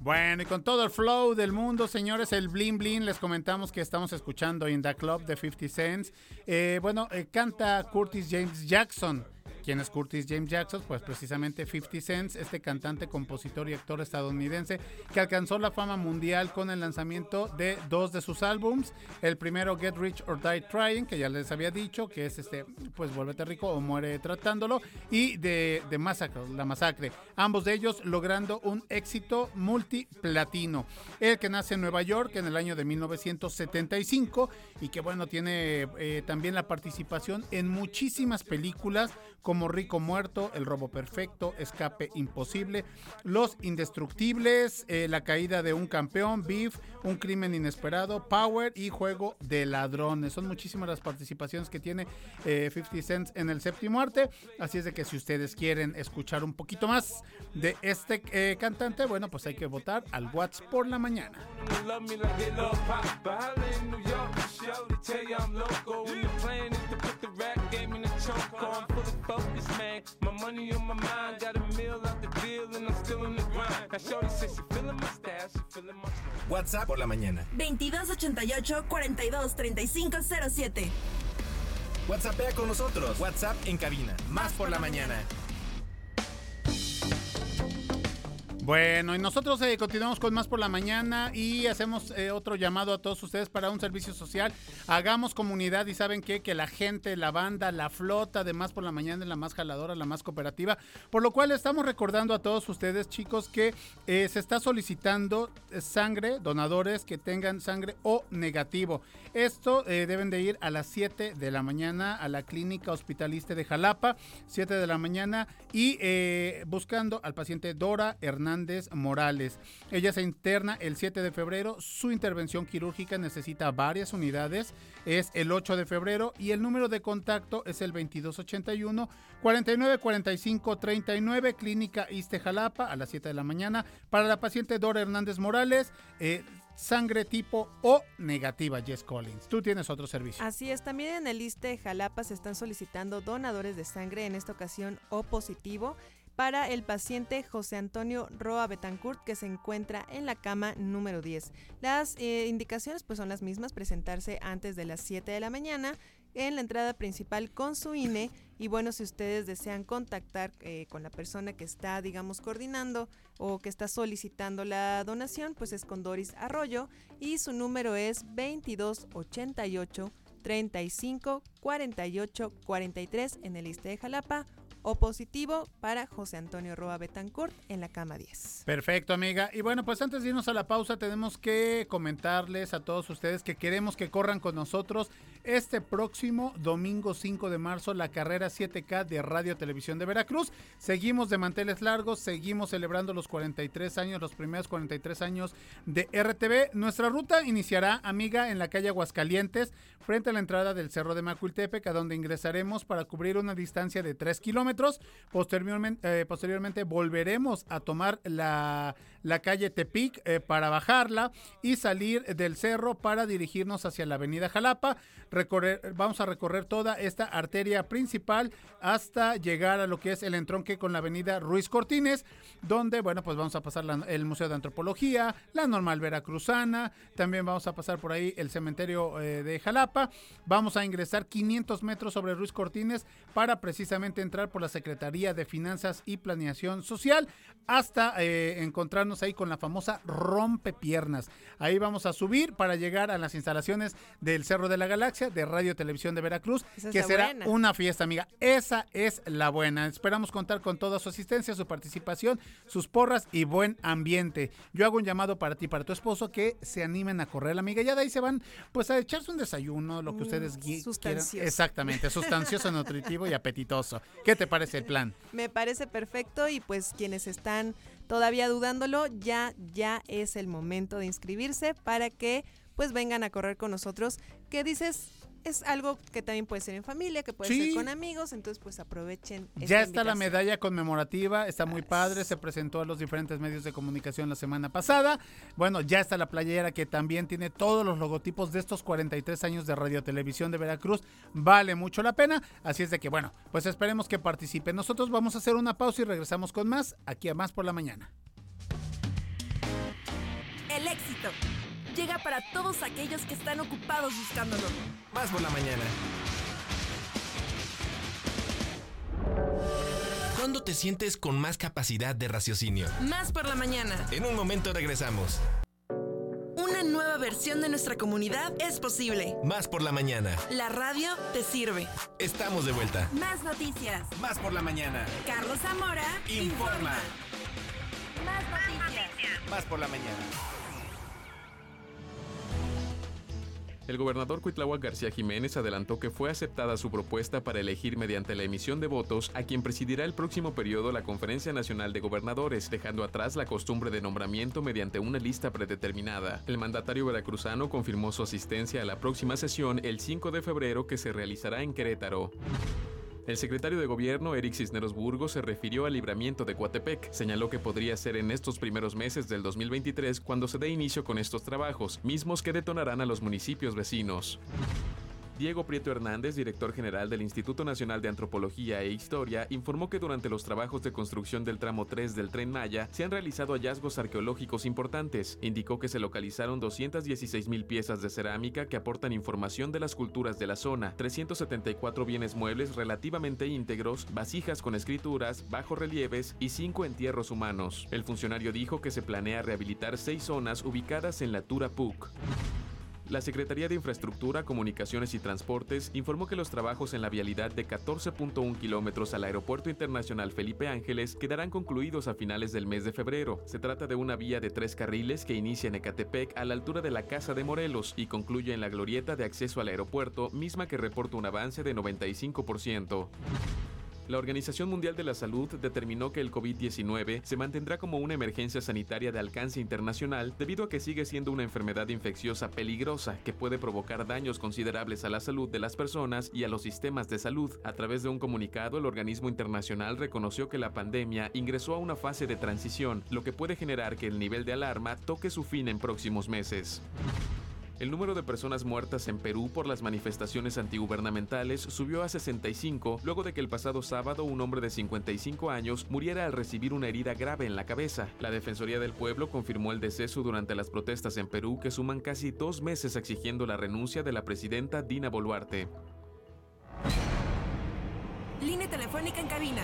Bueno, y con todo el flow del mundo, señores, el Blin Blin, les comentamos que estamos escuchando In the Club de 50 Cents. Eh, bueno, eh, canta Curtis James Jackson. ¿Quién es Curtis James Jackson? Pues precisamente 50 Cents, este cantante, compositor y actor estadounidense que alcanzó la fama mundial con el lanzamiento de dos de sus álbums. El primero, Get Rich or Die Trying, que ya les había dicho, que es este, pues vuélvete rico o muere tratándolo, y de, de Massacre, La Masacre. Ambos de ellos logrando un éxito multiplatino. El que nace en Nueva York en el año de 1975 y que bueno, tiene eh, también la participación en muchísimas películas como Rico Muerto, El Robo Perfecto, Escape Imposible, Los Indestructibles, eh, La Caída de un Campeón, Beef, Un Crimen Inesperado, Power y Juego de Ladrones. Son muchísimas las participaciones que tiene eh, 50 Cent en el séptimo arte. Así es de que si ustedes quieren escuchar un poquito más de este eh, cantante, bueno, pues hay que votar al Watts por la mañana. Man. My money on my mind, got a meal out the deal, and I'm still in the grind. Now Shorty says she feeling my style, she feeling my WhatsApp por la mañana. 2288 42 35 07. WhatsAppea con nosotros. WhatsApp en cabina. Más por la mañana. Bueno, y nosotros eh, continuamos con más por la mañana y hacemos eh, otro llamado a todos ustedes para un servicio social. Hagamos comunidad y saben qué? que la gente, la banda, la flota de más por la mañana es la más jaladora, la más cooperativa. Por lo cual estamos recordando a todos ustedes, chicos, que eh, se está solicitando eh, sangre, donadores que tengan sangre O negativo. Esto eh, deben de ir a las 7 de la mañana a la clínica hospitalista de Jalapa, 7 de la mañana y buscando al paciente Dora Hernández Morales. Ella se interna el 7 de febrero. Su intervención quirúrgica necesita varias unidades. Es el 8 de febrero y el número de contacto es el 2281 4945 39 Clínica Iste Jalapa a las 7 de la mañana para la paciente Dora Hernández Morales. eh, sangre tipo O negativa, Jess Collins. Tú tienes otro servicio. Así es, también en el ISTE de Jalapa se están solicitando donadores de sangre, en esta ocasión O positivo, para el paciente José Antonio Roa Betancourt que se encuentra en la cama número 10. Las eh, indicaciones pues son las mismas, presentarse antes de las 7 de la mañana en la entrada principal con su INE y bueno, si ustedes desean contactar eh, con la persona que está, digamos, coordinando o que está solicitando la donación, pues es con Doris Arroyo y su número es 2288 35 48 43 en el ISTE de Jalapa o positivo para José Antonio Roa Betancourt en la cama 10. Perfecto, amiga. Y bueno, pues antes de irnos a la pausa, tenemos que comentarles a todos ustedes que queremos que corran con nosotros este próximo domingo 5 de marzo la carrera 7K de Radio Televisión de Veracruz. Seguimos de manteles largos, seguimos celebrando los 43 años, los primeros 43 años de RTV. Nuestra ruta iniciará, amiga, en la calle Aguascalientes, frente a la entrada del Cerro de Macuiltepec, a donde ingresaremos para cubrir una distancia de 3 kilómetros. Posteriormente, eh, posteriormente volveremos a tomar la, la calle Tepic eh, para bajarla y salir del cerro para dirigirnos hacia la avenida Jalapa. Recorrer, vamos a recorrer toda esta arteria principal hasta llegar a lo que es el entronque con la avenida Ruiz Cortines, donde, bueno, pues vamos a pasar el Museo de Antropología, la Normal Veracruzana, también vamos a pasar por ahí el cementerio eh, de Jalapa, vamos a ingresar 500 metros sobre Ruiz Cortines para precisamente entrar por la Secretaría de Finanzas y Planeación Social hasta eh, encontrarnos ahí con la famosa rompepiernas. Ahí vamos a subir para llegar a las instalaciones del Cerro de la Galaxia de Radio Televisión de Veracruz, Esa que será buena. una fiesta, amiga. Esa es la buena. Esperamos contar con toda su asistencia, su participación, sus porras y buen ambiente. Yo hago un llamado para ti, para tu esposo, que se animen a correr, amiga. Ya de ahí se van, pues, a echarse un desayuno, lo que Mm, ustedes quieran. Exactamente, sustancioso, (laughs) nutritivo y apetitoso. ¿Qué te parece el plan? Me parece perfecto y pues quienes están todavía dudándolo, ya ya es el momento de inscribirse para que pues vengan a correr con nosotros. ¿Qué dices? Es algo que también puede ser en familia, que puede Sí. ser con amigos, entonces pues aprovechen. esta Ya está la medalla conmemorativa, está muy padre, se presentó a los diferentes medios de comunicación la semana pasada. Bueno, ya está la playera que también tiene todos los logotipos de estos 43 años de Radio Televisión de Veracruz. Vale mucho la pena, así es de que bueno, pues esperemos que participen. Nosotros vamos a hacer una pausa y regresamos con más aquí a Más por la Mañana. El éxito llega para todos aquellos que están ocupados buscándolo. Más por la mañana. ¿Cuándo te sientes con más capacidad de raciocinio? Más por la mañana. En un momento regresamos. Una nueva versión de nuestra comunidad es posible. Más por la mañana. La radio te sirve. Estamos de vuelta. Más noticias. Más por la mañana. Carlos Zamora Informa. Más noticias. Más por la mañana. El gobernador Cuitláhuac García Jiménez adelantó que fue aceptada su propuesta para elegir mediante la emisión de votos a quien presidirá el próximo periodo la Conferencia Nacional de Gobernadores, dejando atrás la costumbre de nombramiento mediante una lista predeterminada. El mandatario veracruzano confirmó su asistencia a la próxima sesión el 5 de febrero que se realizará en Querétaro. El secretario de Gobierno, Eric Cisneros Burgos, se refirió al libramiento de Coatepec. Señaló que podría ser en estos primeros meses del 2023 cuando se dé inicio con estos trabajos, mismos que detonarán a los municipios vecinos. Diego Prieto Hernández, director general del Instituto Nacional de Antropología e Historia, informó que durante los trabajos de construcción del tramo 3 del Tren Maya se han realizado hallazgos arqueológicos importantes. Indicó que se localizaron 216 mil piezas de cerámica que aportan información de las culturas de la zona, 374 bienes muebles relativamente íntegros, vasijas con escrituras, bajos relieves y 5 entierros humanos. El funcionario dijo que se planea rehabilitar seis zonas ubicadas en la Tura Puc. La Secretaría de Infraestructura, Comunicaciones y Transportes informó que los trabajos en la vialidad de 14.1 kilómetros al Aeropuerto Internacional Felipe Ángeles quedarán concluidos a finales del mes de febrero. Se trata de una vía de tres carriles que inicia en Ecatepec a la altura de la Casa de Morelos y concluye en la glorieta de acceso al aeropuerto, misma que reporta un avance de 95%. La Organización Mundial de la Salud determinó que el COVID-19 se mantendrá como una emergencia sanitaria de alcance internacional debido a que sigue siendo una enfermedad infecciosa peligrosa que puede provocar daños considerables a la salud de las personas y a los sistemas de salud. A través de un comunicado, el organismo internacional reconoció que la pandemia ingresó a una fase de transición, lo que puede generar que el nivel de alarma toque su fin en próximos meses. El número de personas muertas en Perú por las manifestaciones antigubernamentales subió a 65 luego de que el pasado sábado un hombre de 55 años muriera al recibir una herida grave en la cabeza. La Defensoría del Pueblo confirmó el deceso durante las protestas en Perú que suman casi dos meses exigiendo la renuncia de la presidenta Dina Boluarte. Línea telefónica en cabina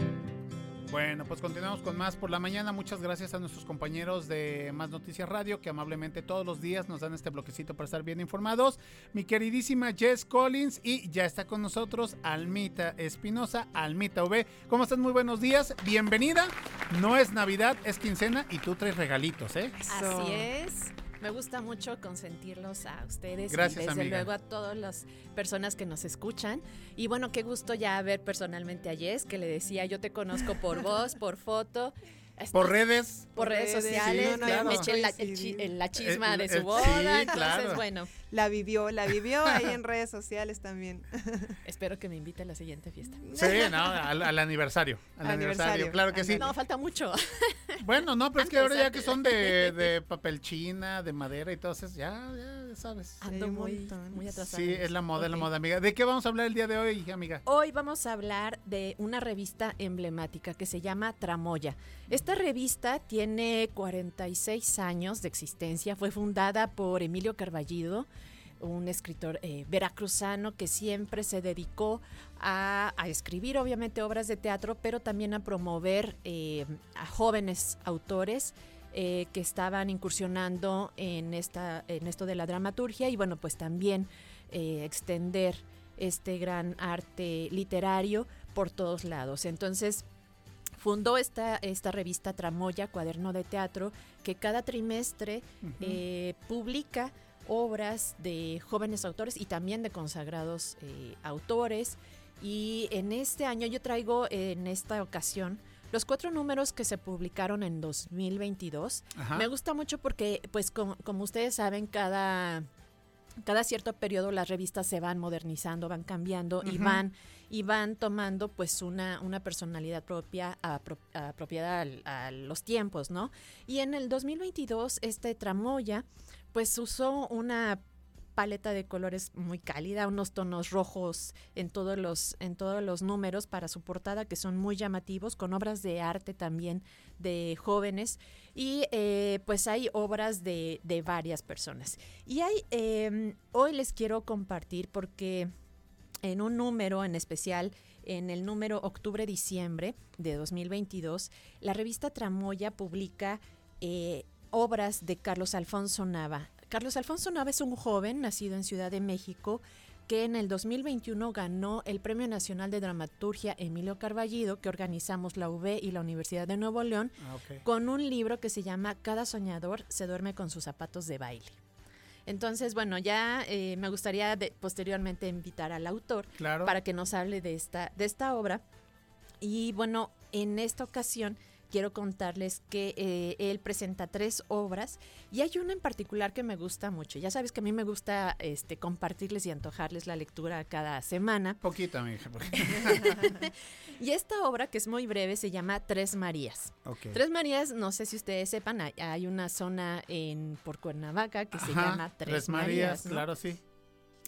Bueno, pues continuamos con más por la mañana. Muchas gracias a nuestros compañeros de Más Noticias Radio que amablemente todos los días nos dan este bloquecito para estar bien informados. Mi queridísima Jess Collins y ya está con nosotros Almita Espinosa, Almita V. ¿Cómo estás? Muy buenos días. Bienvenida. No es Navidad, es quincena y tú traes regalitos, ¿eh? Así es. Me gusta mucho consentirlos a ustedes Gracias, y desde amiga. luego a todas las personas que nos escuchan. Y bueno, qué gusto ya ver personalmente a Jess, que le decía, yo te conozco por (laughs) voz, por foto. Por redes. Por redes sociales, sí, me- claro. me eché la, el la chisma Eh, de eh, su sí, boda, entonces claro. bueno, La vivió, la vivió ahí (laughs) en redes sociales también. (laughs) espero que me invite a la siguiente fiesta. Sí, no, al, al aniversario. Al aniversario, Aniversario. claro que sí. No, falta mucho. (laughs) Bueno, no, pero es que ahora ya que son de, de papel china, de madera y todo eso, ya, ya sabes. Ando muy, muy atrasada. Sí, es la moda, es la moda, amiga. ¿De qué vamos a hablar el día de hoy, amiga? Hoy vamos a hablar de una revista emblemática que se llama Tramoya. Esta revista tiene 46 años de existencia, fue fundada por Emilio Carballido, un escritor eh, veracruzano que siempre se dedicó a, a escribir obviamente obras de teatro, pero también a promover eh, a jóvenes autores eh, que estaban incursionando en, esta, en esto de la dramaturgia y bueno, pues también extender este gran arte literario por todos lados. Entonces, fundó esta, esta revista Tramoya, Cuaderno de Teatro, que cada trimestre eh, publica obras de jóvenes autores y también de consagrados eh, autores. Y en este año yo traigo en esta ocasión los cuatro números que se publicaron en 2022. Ajá. Me gusta mucho porque, pues, como, como ustedes saben, cada, cada cierto periodo las revistas se van modernizando, van cambiando y van y van tomando pues una, una personalidad propia apro- apropiada al- a los tiempos, ¿no? Y en el 2022 este Tramoya pues usó una paleta de colores muy cálida, unos tonos rojos en todos los en todos los números para su portada que son muy llamativos, con obras de arte también de jóvenes y eh, pues hay obras de, de varias personas. Y hay eh, hoy les quiero compartir porque en un número en especial, en el número octubre-diciembre de 2022, la revista Tramoya publica eh, obras de Carlos Alfonso Nava. Carlos Alfonso Nava es un joven nacido en Ciudad de México que en el 2021 ganó el Premio Nacional de Dramaturgia Emilio Carballido, que organizamos la UB y la Universidad de Nuevo León, Ah, con un libro que se llama Cada soñador se duerme con sus zapatos de baile. Entonces, bueno, ya eh, me gustaría de- posteriormente invitar al autor Claro. para que nos hable de esta, de esta obra. Y bueno, en esta ocasión quiero contarles que eh, él presenta tres obras y hay una en particular que me gusta mucho. Ya sabes que a mí me gusta este, compartirles y antojarles la lectura cada semana. Poquito, amiga. porque- (laughs) Y esta obra, que es muy breve, se llama Tres Marías. Ok. Tres Marías, no sé si ustedes sepan, hay, hay una zona en por Cuernavaca que se llama Tres, Marías. ¿no? claro, sí.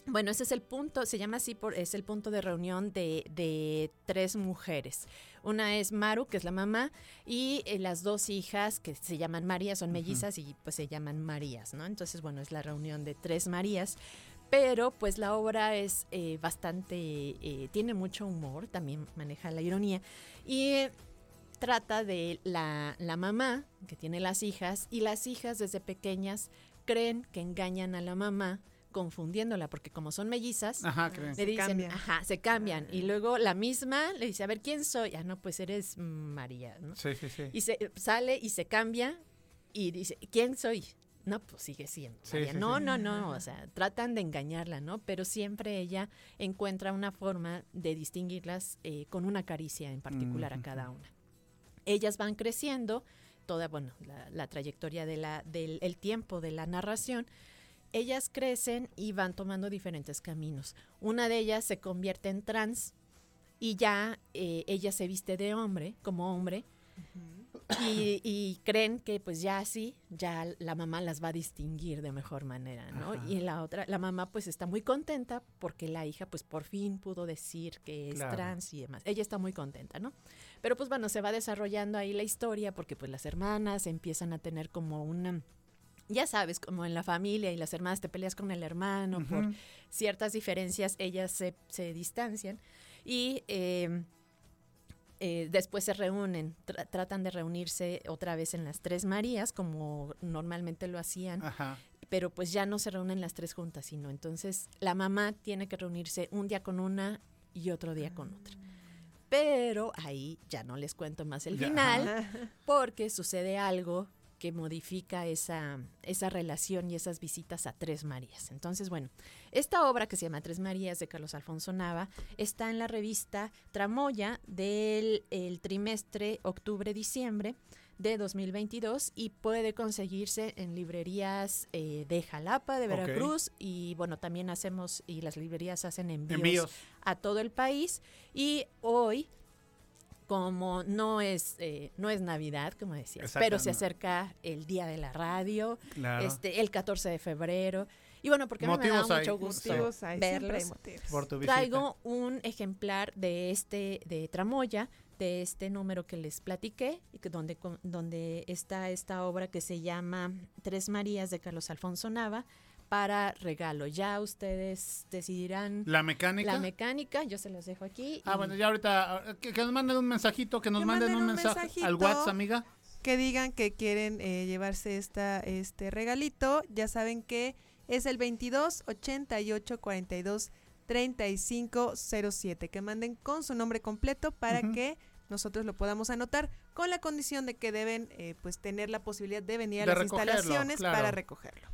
Bueno, ese es el punto, se llama así, por, es el punto de reunión de, de tres mujeres. Una es Maru, que es la mamá, y eh, las dos hijas, que se llaman María, son mellizas y pues se llaman Marías, ¿no? Entonces, bueno, es la reunión de tres Marías. Pero pues la obra es eh, bastante, eh, tiene mucho humor, también maneja la ironía. Y eh, trata de la, la mamá que tiene las hijas y las hijas desde pequeñas creen que engañan a la mamá confundiéndola porque como son mellizas Ajá, creen. le Se dicen cambian. ajá se cambian y luego la misma le dice a ver quién soy ah no pues eres María ¿no? Sí, sí, sí. y se sale y se cambia y dice quién soy no pues sigue siendo Sí, María. sí, no sí. no no o sea tratan de engañarla no pero siempre ella encuentra una forma de distinguirlas eh, con una caricia en particular a cada una ellas van creciendo, toda, bueno, la, la trayectoria de la, del el tiempo de la narración, ellas crecen y van tomando diferentes caminos. Una de ellas se convierte en trans y ya eh, ella se viste de hombre, como hombre, y, y creen que pues ya así, ya la mamá las va a distinguir de mejor manera, ¿no? Ajá. Y la otra, la mamá pues está muy contenta porque la hija pues por fin pudo decir que es Claro. trans y demás. Ella está muy contenta, ¿no? Pero pues bueno, se va desarrollando ahí la historia porque pues las hermanas empiezan a tener como una ya sabes, como en la familia y las hermanas te peleas con el hermano por ciertas diferencias, ellas se, se distancian y eh, eh, después se reúnen, tra- tratan de reunirse otra vez en las Tres Marías, como normalmente lo hacían, Ajá. pero pues ya no se reúnen las tres juntas, sino entonces la mamá tiene que reunirse un día con una y otro día con otra. Pero ahí ya no les cuento más el final, porque sucede algo que modifica esa, esa relación y esas visitas a Tres Marías. Entonces, bueno, esta obra que se llama Tres Marías de Carlos Alfonso Nava está en la revista Tramoya del el trimestre octubre-diciembre de 2022 y puede conseguirse en librerías eh, de Jalapa, de. Veracruz y bueno, también hacemos y las librerías hacen envíos, Envíos. a todo el país y hoy como no es eh, no es Navidad, como decías, pero se acerca el día de la radio, Claro. este el 14 de febrero. Y bueno, porque a mí me da hay, mucho gusto verlos. motivos. Por tu visita. Traigo un ejemplar de este de Tramoya, de este número que les platiqué, y que donde, donde está esta obra que se llama Tres Marías de Carlos Alfonso Nava para regalo. Ya ustedes decidirán ¿La mecánica? la mecánica, yo se los dejo aquí. Ah, bueno, ya ahorita, que, que nos manden un mensajito, que nos Que manden, manden un mensaje al WhatsApp, amiga. que digan que quieren eh, llevarse esta, este regalito, ya saben que es el 22 88 42 35 07. Que manden con su nombre completo para que nosotros lo podamos anotar con la condición de que deben eh, pues tener la posibilidad de venir a De las instalaciones claro. para recogerlo.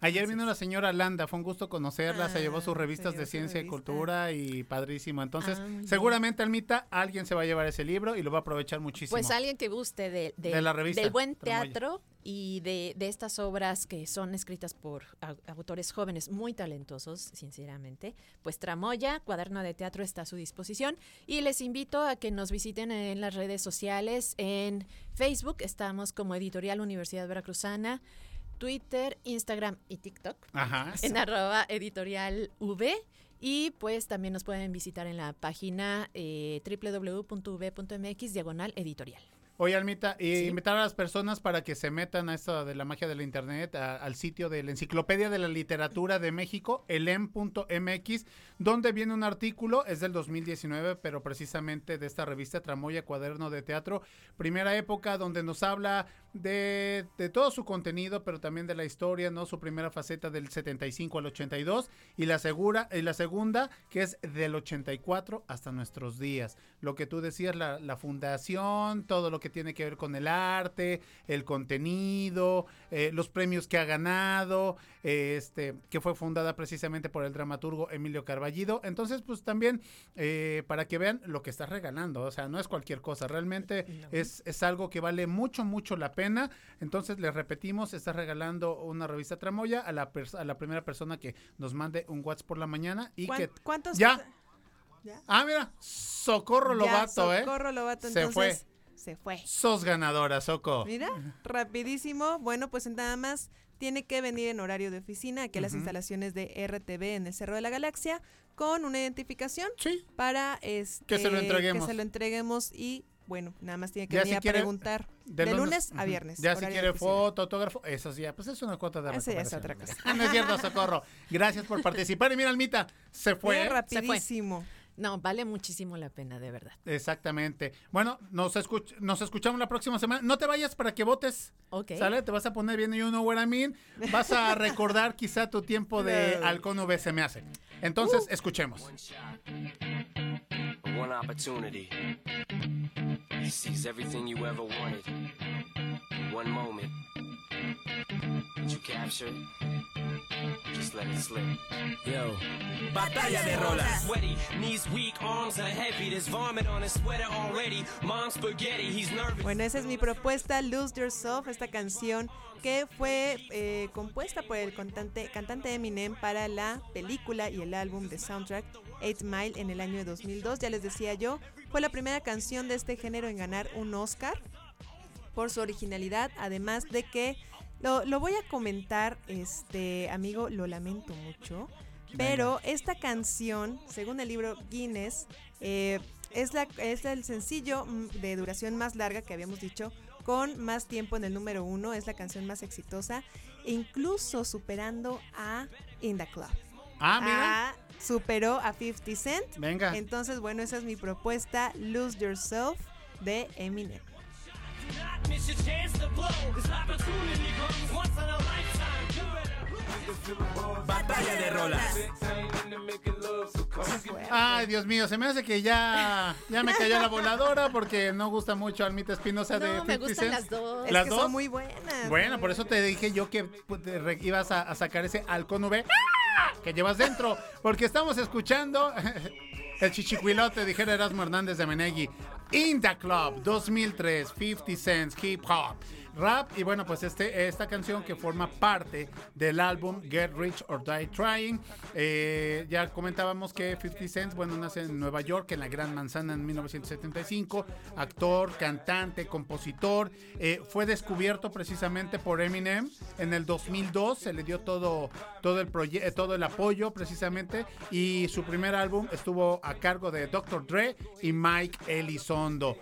Ayer vino la señora Landa, fue un gusto conocerla, se llevó sus Ah, revistas de ciencia y cultura y padrísimo. Entonces, Ah, seguramente, Almita, alguien se va a llevar ese libro y lo va a aprovechar muchísimo. Pues alguien que guste de, de- De la revista, del buen teatro y de, de estas obras que son escritas por au- autores jóvenes muy talentosos, sinceramente, pues Tramoya, cuaderno de teatro está a su disposición. Y les invito a que nos visiten en las redes sociales, en Facebook estamos como Editorial Universidad Veracruzana, Twitter, Instagram y TikTok Ajá. en arroba editorial V. Y pues también nos pueden visitar en la página eh, www.v.mx diagonal editorial. Oye, Almita, y Sí. invitar a las personas para que se metan a esto de la magia de la internet, a- al sitio de la Enciclopedia de la Literatura de México, elem.mx, donde viene un artículo, es del 2019, pero precisamente de esta revista Tramoya Cuaderno de Teatro, primera época, donde nos habla de, de todo su contenido, pero también de la historia, ¿no? Su primera faceta del 75 al 82, y la, segura, y la segunda, que es del 84 hasta nuestros días. Lo que tú decías, la, la fundación, todo lo que tiene que ver con el arte, el contenido, eh, los premios que ha ganado, eh, este, que fue fundada precisamente por el dramaturgo Emilio Carballido. Entonces, pues también eh, para que vean lo que estás regalando, o sea, no es cualquier cosa, realmente es, es algo que vale mucho, mucho la pena. Entonces, les repetimos, estás regalando una revista Tramoya a la, a la primera persona que nos mande un WhatsApp por la mañana y ¿Cuán- que... ¿Cuántos? Ya. ¿Ya? Ah, mira, Socorro Lobato, ¿eh? Socorro Lobato, Se fue. entonces, Se fue. Sos ganadora, Soco. Mira, rapidísimo. Bueno, pues nada más tiene que venir en horario de oficina aquí a las Ujú. instalaciones de RTV en el Cerro de la Galaxia con una identificación Sí. para este, Que se lo entreguemos. que se lo entreguemos y bueno, nada más tiene que Ya venir si a quiere, preguntar de, lunes, a viernes. Ya si quiere foto, autógrafo, eso sí, pues es una cuota de Esa ya es otra cosa. No es cierto, Socorro. Gracias por (laughs) participar. Y mira, Almita, se fue. ¿eh? rapidísimo. No, vale muchísimo la pena, de verdad. Exactamente. Bueno, nos, escuch- nos escuchamos la próxima semana. No te vayas para que votes. Ok. ¿Sale? Te vas a poner bien you know what I mean. Vas a recordar quizá tu tiempo de (laughs) halcón V se me hace. Entonces, escuchemos. One opportunity. He sees everything you ever wanted. One moment. Did you capture it? Just let it slip. Yo. Batalla de rolas. Sweaty, knees weak, arms are heavy. There's vomit on his sweater already. Mom's spaghetti, he's nervous. Bueno, esa es mi propuesta, Lose Yourself, esta canción que fue eh, compuesta por el cantante, cantante Eminem para la película y el álbum de soundtrack 8 Mile en el año de 2002. Ya les decía yo, fue la primera canción de este género en ganar un Oscar por su originalidad, además de que lo, lo voy a comentar, este amigo, lo lamento mucho, pero esta canción, según el libro Guinness, eh, es, la, es el sencillo mm, de duración más larga que habíamos dicho con más tiempo en el número uno, es la canción más exitosa, incluso superando a In the Club. Ah, mira. Ah, superó a 50 Cent. Venga. Entonces, bueno, esa es mi propuesta, Lose Yourself de Eminem. Batalla de rolas. Ay, Dios mío, se me hace que ya, ya me cayó la voladora porque no gusta mucho Almita Espinosa de No, me 50 gustan Cent. las dos. Es ¿Las que dos? son muy buenas. Bueno, por eso te dije yo que pues, te ibas a, a sacar ese halcón V que llevas dentro, porque estamos escuchando (laughs) el chichicuilote, dijera Erasmo Hernández de Menegui. In the Club 2003, 50 Cents Hip Hop. Rap. Y bueno pues este esta canción que forma parte del álbum Get Rich or Die Trying Eh, ya comentábamos que 50 Cent bueno nace en Nueva York en la Gran Manzana en 1975 actor cantante compositor eh, fue descubierto precisamente por Eminem en el 2002 se le dio todo todo el proye- eh, todo el apoyo precisamente. Y su primer álbum estuvo a cargo de Dr. Dre y Mike Elizondo.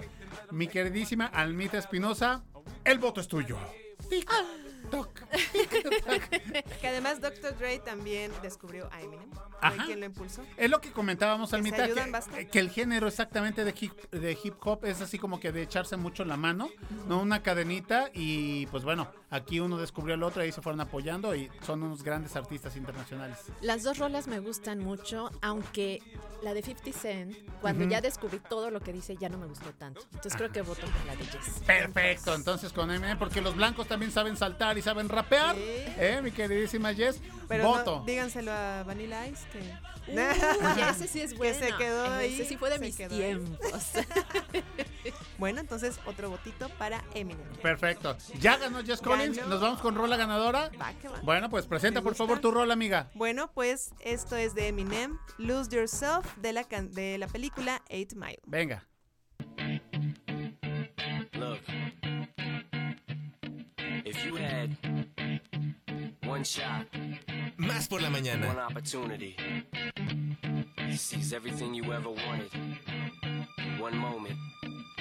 Mi queridísima Almita Espinosa el voto es tuyo Tic, toc. (laughs) Que además Dr. Dre también descubrió a Eminem. ¿Fue Ajá. quien lo impulsó? Es lo que comentábamos al mitad, que el género exactamente de hip, de hip hop es así como que de echarse mucho la mano, ¿no? Una cadenita y pues bueno, aquí uno descubrió el otro y ahí se fueron apoyando y son unos grandes artistas internacionales. Las dos rolas me gustan mucho, aunque la de 50 Cent, cuando ya descubrí todo lo que dice, ya no me gustó tanto. Entonces creo que voto por la de Jess. Perfecto, entonces con Eminem, porque los blancos también saben saltar y saben rapear, ¿eh? Mi queridísima Jess, Pero voto. no, díganselo a Vanilla Ice que... Uy, ese sí es (laughs) Que bueno. se quedó ahí. Ese sí fue de se mis tiempos. (laughs) bueno, entonces otro votito para Eminem. Perfecto. Ya ganó Jess Collins, Nos vamos con rola ganadora. Va que va. Bueno, pues presenta ¿Te por favor tu rola, amiga. Bueno, pues esto es de Eminem, Lose Yourself, de la, can- de la película Eight Mile. Venga. Look, if you had one shot, Más por la mañana. one opportunity seize everything you ever wanted, one moment,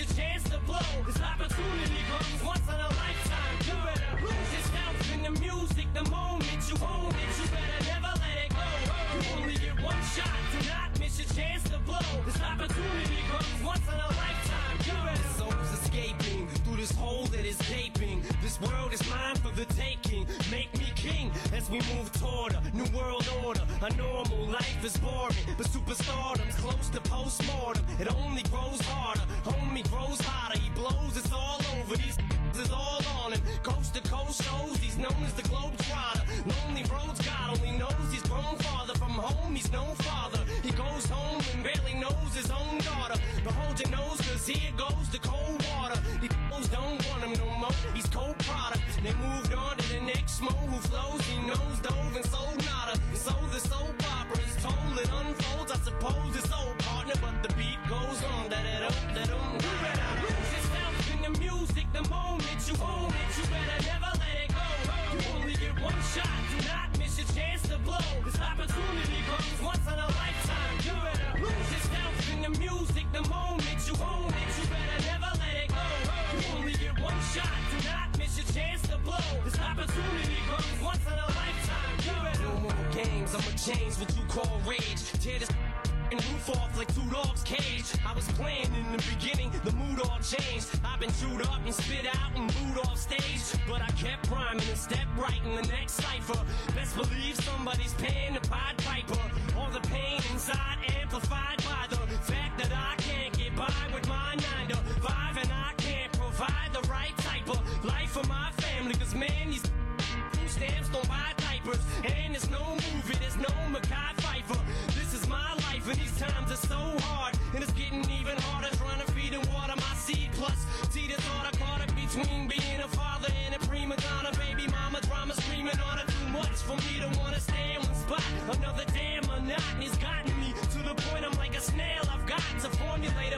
your chance to blow. This opportunity comes once in a lifetime. You better lose yourself in the music. The moment you own it, you better never let it go. You only get one shot. Do not miss your chance to blow. This opportunity this hole that is gaping. This world is mine for the taking. Make me king as we move toward a new world order. A normal life is boring, but superstardom's close to postmortem. It only grows harder. Homie grows hotter. He blows. It's all over. These (laughs) is all on him. Coast to coast shows. He's known as the globe trotter. Lonely roads. God only knows he's grown farther home. He's no father. He goes home and barely knows his own daughter. But hold your nose, cause here goes the cold water. These fools don't want him no more. He's cold product. They moved on to the next mo who flows. He knows and games. I'ma change what you call rage. Tear this (laughs) and roof off like two dogs' cage. I was playing in the beginning, the mood all changed. I've been chewed up and spit out and booed off stage. But I kept rhyming and stepped right in the next cipher. Best believe somebody's paying the Pied Piper. All the pain inside amplified by the fact that I can't get by with my nine to five and I long as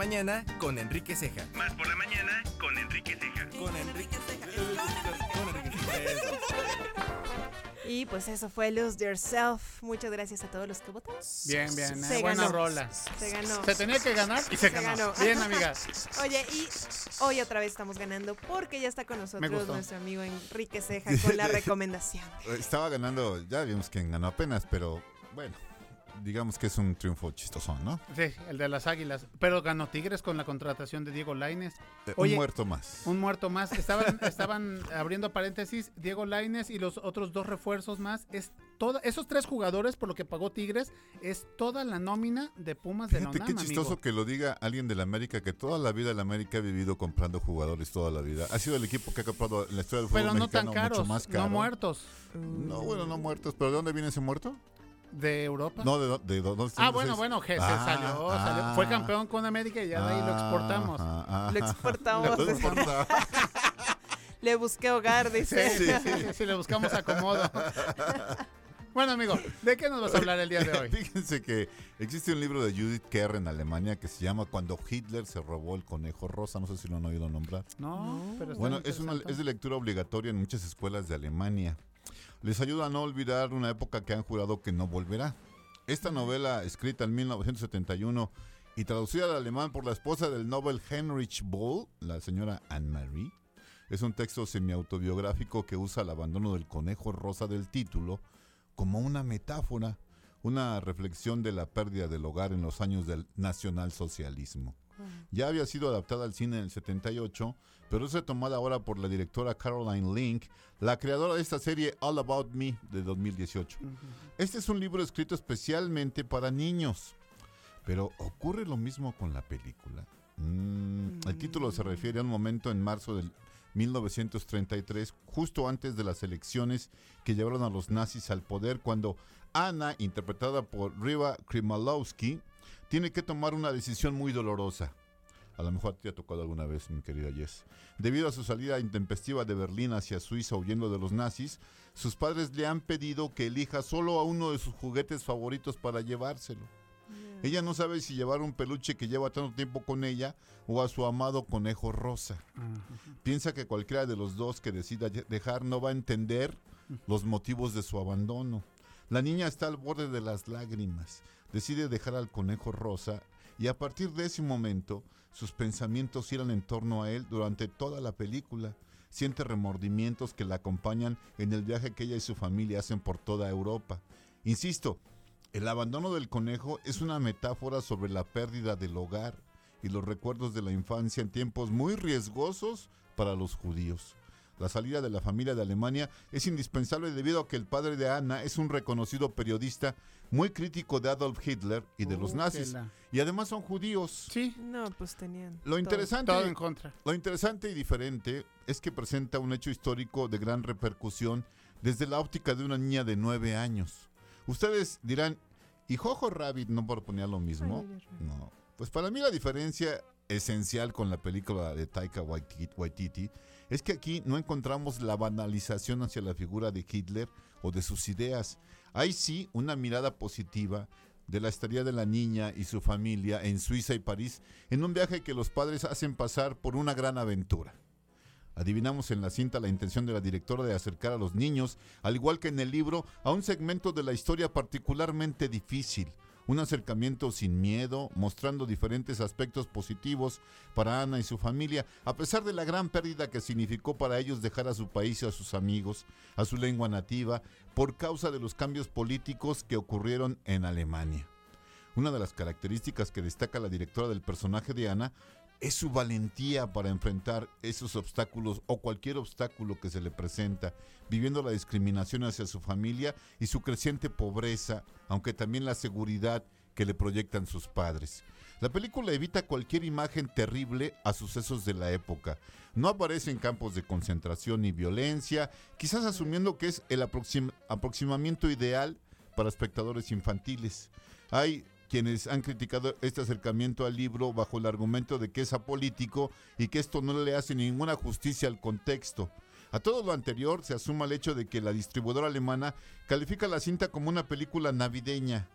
mañana con Enrique Ceja. Más por la mañana con Enrique Ceja. Con Enrique Y pues eso fue Lose Yourself. Muchas gracias a todos los que votaron. Bien, bien, Se eh, buena ganó. rola. Se ganó. Se tenía que ganar y se, ganó. Bien, amiga. Oye, y hoy otra vez estamos ganando porque ya está con nosotros nuestro amigo Enrique Ceja con la (laughs) recomendación. Estaba ganando, ya vimos quién ganó apenas, pero bueno, digamos que es un triunfo chistoso, ¿no? Sí, el de las águilas. Pero ganó Tigres con la contratación de Diego Laines. Eh, un muerto más. Un muerto más. Estaban, (laughs) estaban abriendo paréntesis, Diego Laines y los otros dos refuerzos más. Es toda, esos tres jugadores, por lo que pagó Tigres, es toda la nómina de Pumas de la Fíjate UNAM, qué chistoso amigo. que lo diga alguien de la América, que toda la vida la América ha vivido comprando jugadores toda la vida. Ha sido el equipo que ha comprado en la historia del fútbol Pero no tan caros, mucho más caro. no muertos. No, bueno, no muertos. ¿Pero de dónde viene ese muerto? ¿De Europa? No, de, de, dónde Ah, bueno, bueno, que se Ah, salió, ah, salió. Fue campeón con América y ya de ahí lo exportamos. ah, ah, Lo exportamos. Lo exportamos. (laughs) Le busqué hogar, dice. sí, sí, sí, sí, le buscamos acomodo. (laughs) Bueno, amigo, ¿de qué nos vas a hablar el día de hoy? Fíjense que existe un libro de Judith Kerr en Alemania que se llama Cuando Hitler se robó el conejo rosa. No sé si lo han oído nombrar. No, pero está Bueno, es, una, es de lectura obligatoria en muchas escuelas de Alemania. Les ayuda a no olvidar una época que han jurado que no volverá. Esta novela, escrita en 1971 y traducida al alemán por la esposa del Nobel Heinrich Boll, la señora Anne-Marie, es un texto semiautobiográfico que usa el abandono del conejo rosa del título como una metáfora, una reflexión de la pérdida del hogar en los años del nacionalsocialismo. Ya había sido adaptada al cine en el 78, pero es retomada ahora por la directora Caroline Link, la creadora de esta serie All About Me de 2018. Este es un libro escrito especialmente para niños, pero ¿ocurre lo mismo con la película? Mm, El título se refiere a un momento en marzo del 1933, justo antes de las elecciones que llevaron a los nazis al poder, cuando Anna, interpretada por Riva Krimalowski, tiene que tomar una decisión muy dolorosa. A lo mejor te ha tocado alguna vez, mi querida Jess. Debido a su salida intempestiva de Berlín hacia Suiza huyendo de los nazis, sus padres le han pedido que elija solo a uno de sus juguetes favoritos para llevárselo. Ella no sabe si llevar un peluche que lleva tanto tiempo con ella o a su amado conejo rosa. Piensa que cualquiera de los dos que decida dejar no va a entender los motivos de su abandono. La niña está al borde de las lágrimas. Decide dejar al conejo rosa y a partir de ese momento sus pensamientos giran en torno a él durante toda la película. siente remordimientos que la acompañan en el viaje que ella y su familia hacen por toda Europa. Insisto, el abandono del conejo es una metáfora sobre la pérdida del hogar y los recuerdos de la infancia en tiempos muy riesgosos para los judíos. La salida de la familia de Alemania es indispensable debido a que el padre de Ana es un reconocido periodista muy crítico de Adolf Hitler y de los Uh, nazis. la- Y además son judíos. Sí. No, pues tenían. Lo interesante, Todo en contra. lo interesante y diferente es que presenta un hecho histórico de gran repercusión desde la óptica de una niña de nueve años. Ustedes dirán, ¿y Jojo Rabbit no proponía lo mismo? No. Pues para mí la diferencia esencial con la película de Taika Waititi, es que aquí no encontramos la banalización hacia la figura de Hitler o de sus ideas. Hay sí una mirada positiva de la estadía de la niña y su familia en Suiza y París en un viaje que los padres hacen pasar por una gran aventura. Adivinamos en la cinta la intención de la directora de acercar a los niños, al igual que en el libro, a un segmento de la historia particularmente difícil. Un acercamiento sin miedo, mostrando diferentes aspectos positivos para Ana y su familia, a pesar de la gran pérdida que significó para ellos dejar a su país y a sus amigos, a su lengua nativa, por causa de los cambios políticos que ocurrieron en Alemania. Una de las características que destaca la directora del personaje de Ana es su valentía para enfrentar esos obstáculos o cualquier obstáculo que se le presenta, viviendo la discriminación hacia su familia y su creciente pobreza, aunque también la seguridad que le proyectan sus padres. La película evita cualquier imagen terrible a sucesos de la época. No aparece en campos de concentración ni violencia, quizás asumiendo que es el aproxim- aproximamiento ideal para espectadores infantiles. Hay quienes han criticado este acercamiento al libro bajo el argumento de que es apolítico y que esto no le hace ninguna justicia al contexto. A todo lo anterior se asuma el hecho de que la distribuidora alemana califica la cinta como una película navideña,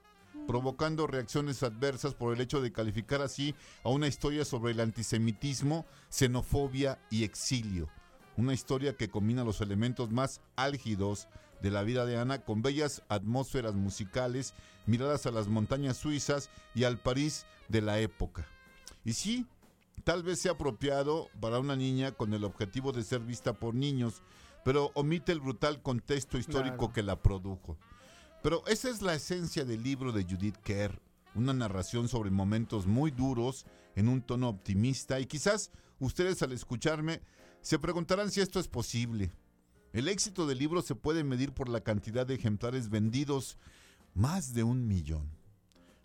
provocando reacciones adversas por el hecho de calificar así a una historia sobre el antisemitismo, xenofobia y exilio. Una historia que combina los elementos más álgidos de la vida de Ana con bellas atmósferas musicales, miradas a las montañas suizas y al París de la época. Y sí, tal vez sea apropiado para una niña con el objetivo de ser vista por niños, pero omite el brutal contexto histórico Claro. que la produjo. Pero esa es la esencia del libro de Judith Kerr, una narración sobre momentos muy duros en un tono optimista y quizás ustedes al escucharme se preguntarán si esto es posible. El éxito del libro se puede medir por la cantidad de ejemplares vendidos, más de un millón.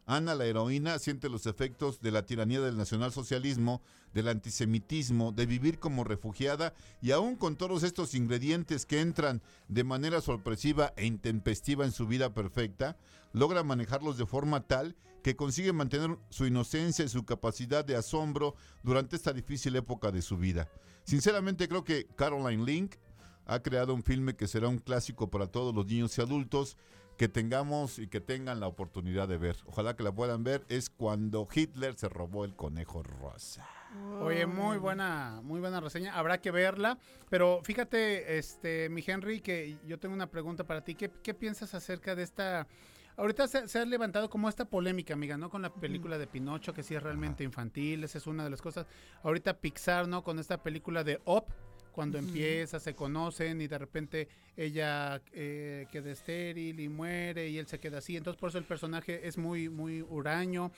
Ana, la heroína, siente los efectos de la tiranía del nacionalsocialismo, del antisemitismo, de vivir como refugiada y aún con todos estos ingredientes que entran de manera sorpresiva e intempestiva en su vida perfecta, logra manejarlos de forma tal que consigue mantener su inocencia y su capacidad de asombro durante esta difícil época de su vida. Sinceramente creo que Caroline Link ha creado un filme que será un clásico para todos los niños y adultos que tengamos y que tengan la oportunidad de ver. Ojalá que la puedan ver. Es cuando Hitler se robó el conejo rosa. Oye, muy buena, muy buena reseña. Habrá que verla. Pero fíjate, este, mi Henry, que yo tengo una pregunta para ti. ¿Qué, qué piensas acerca de esta? Ahorita se, se ha levantado como esta polémica, amiga, ¿no? Con la película de Pinocho, que sí es realmente infantil. Esa es una de las cosas. Ahorita Pixar, ¿no? Con esta película de Up. Cuando empieza, se conocen y de repente ella eh, queda estéril y muere y él se queda así. Entonces, por eso el personaje es muy, muy huraño.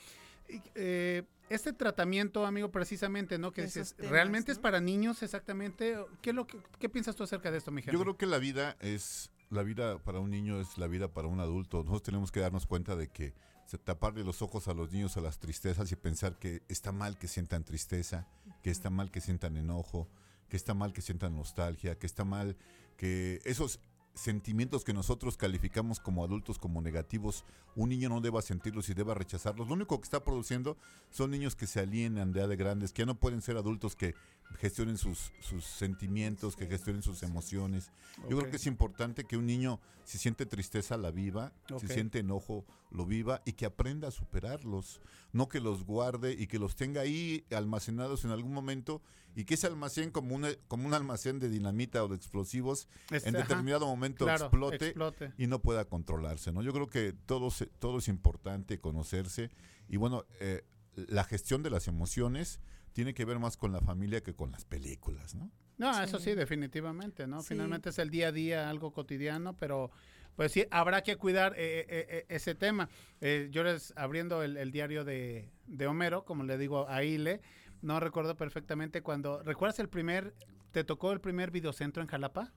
Y, eh, este tratamiento, amigo, precisamente, ¿no? Que dices, temas, ¿realmente es para niños exactamente? ¿Qué, es lo que, ¿Qué piensas tú acerca de esto, mi Yo creo que la vida es la vida para un niño es la vida para un adulto. Nosotros tenemos que darnos cuenta de que se taparle los ojos a los niños a las tristezas y pensar que está mal que sientan tristeza, que está mal que sientan enojo, que está mal que sientan nostalgia, que está mal que esos sentimientos que nosotros calificamos como adultos como negativos, un niño no deba sentirlos y deba rechazarlos. Lo único que está produciendo son niños que se alienan de edad de grandes, que ya no pueden ser adultos que gestionen sus, sus sentimientos, que gestionen sus emociones. Yo creo que es importante que un niño, si siente tristeza, la viva, si siente enojo, lo viva y que aprenda a superarlos. No que los guarde y que los tenga ahí almacenados en algún momento y que ese almacén, como un, como un almacén de dinamita o de explosivos, Este, en ajá. determinado momento Claro, explote, explote. y no pueda controlarse. ¿no? Yo creo que todo, se- todo es importante conocerse y bueno, eh, la gestión de las emociones tiene que ver más con la familia que con las películas, ¿no? No, eso sí, definitivamente, ¿no? Finalmente es el día a día, algo cotidiano, pero pues sí, habrá que cuidar eh, eh, eh, ese tema. Eh, yo les, abriendo el, el diario de, de Homero, como le digo a Ile, no recuerdo perfectamente cuando, ¿recuerdas el primer, te tocó el primer videocentro en Jalapa?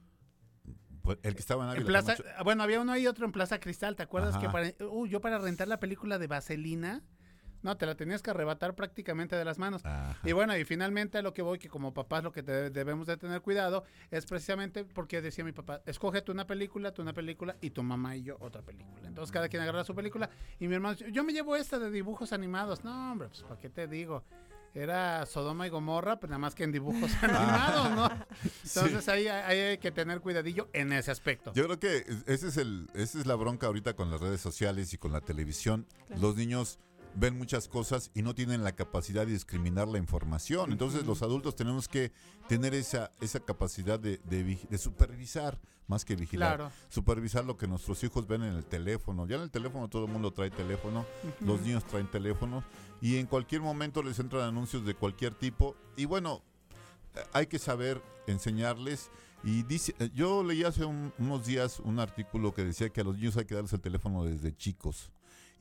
Pues, El que estaba en En Ávila Plaza, Camacho. ah, bueno, había uno ahí, otro en Plaza Cristal, ¿te acuerdas Ajá. que para, uh, yo para rentar la película de Vaselina, no, te la tenías que arrebatar prácticamente de las manos. Y bueno, y finalmente a lo que voy, que como papás lo que te- debemos de tener cuidado es precisamente porque decía mi papá, escoge tú una película, tú una película y tu mamá y yo otra película. Entonces cada quien agarra su película y mi hermano, dice, yo me llevo esta de dibujos animados. No, hombre, pues ¿para qué te digo? Era Sodoma y Gomorra, pues nada más que en dibujos (laughs) animados, ¿no? Entonces ahí, ahí hay que tener cuidadillo en ese aspecto. Yo creo que ese es el, esa es la bronca ahorita con las redes sociales y con la televisión. Claro. Los niños ven muchas cosas y no tienen la capacidad de discriminar la información. Entonces los adultos tenemos que tener esa, esa capacidad de, de supervisar más que vigilar. Claro. Supervisar lo que nuestros hijos ven en el teléfono. Ya en el teléfono todo el mundo trae teléfono, los niños traen teléfonos y en cualquier momento les entran anuncios de cualquier tipo. Y bueno, hay que saber enseñarles. Y dice, yo leí hace un- unos días un artículo que decía que a los niños hay que darles el teléfono desde chicos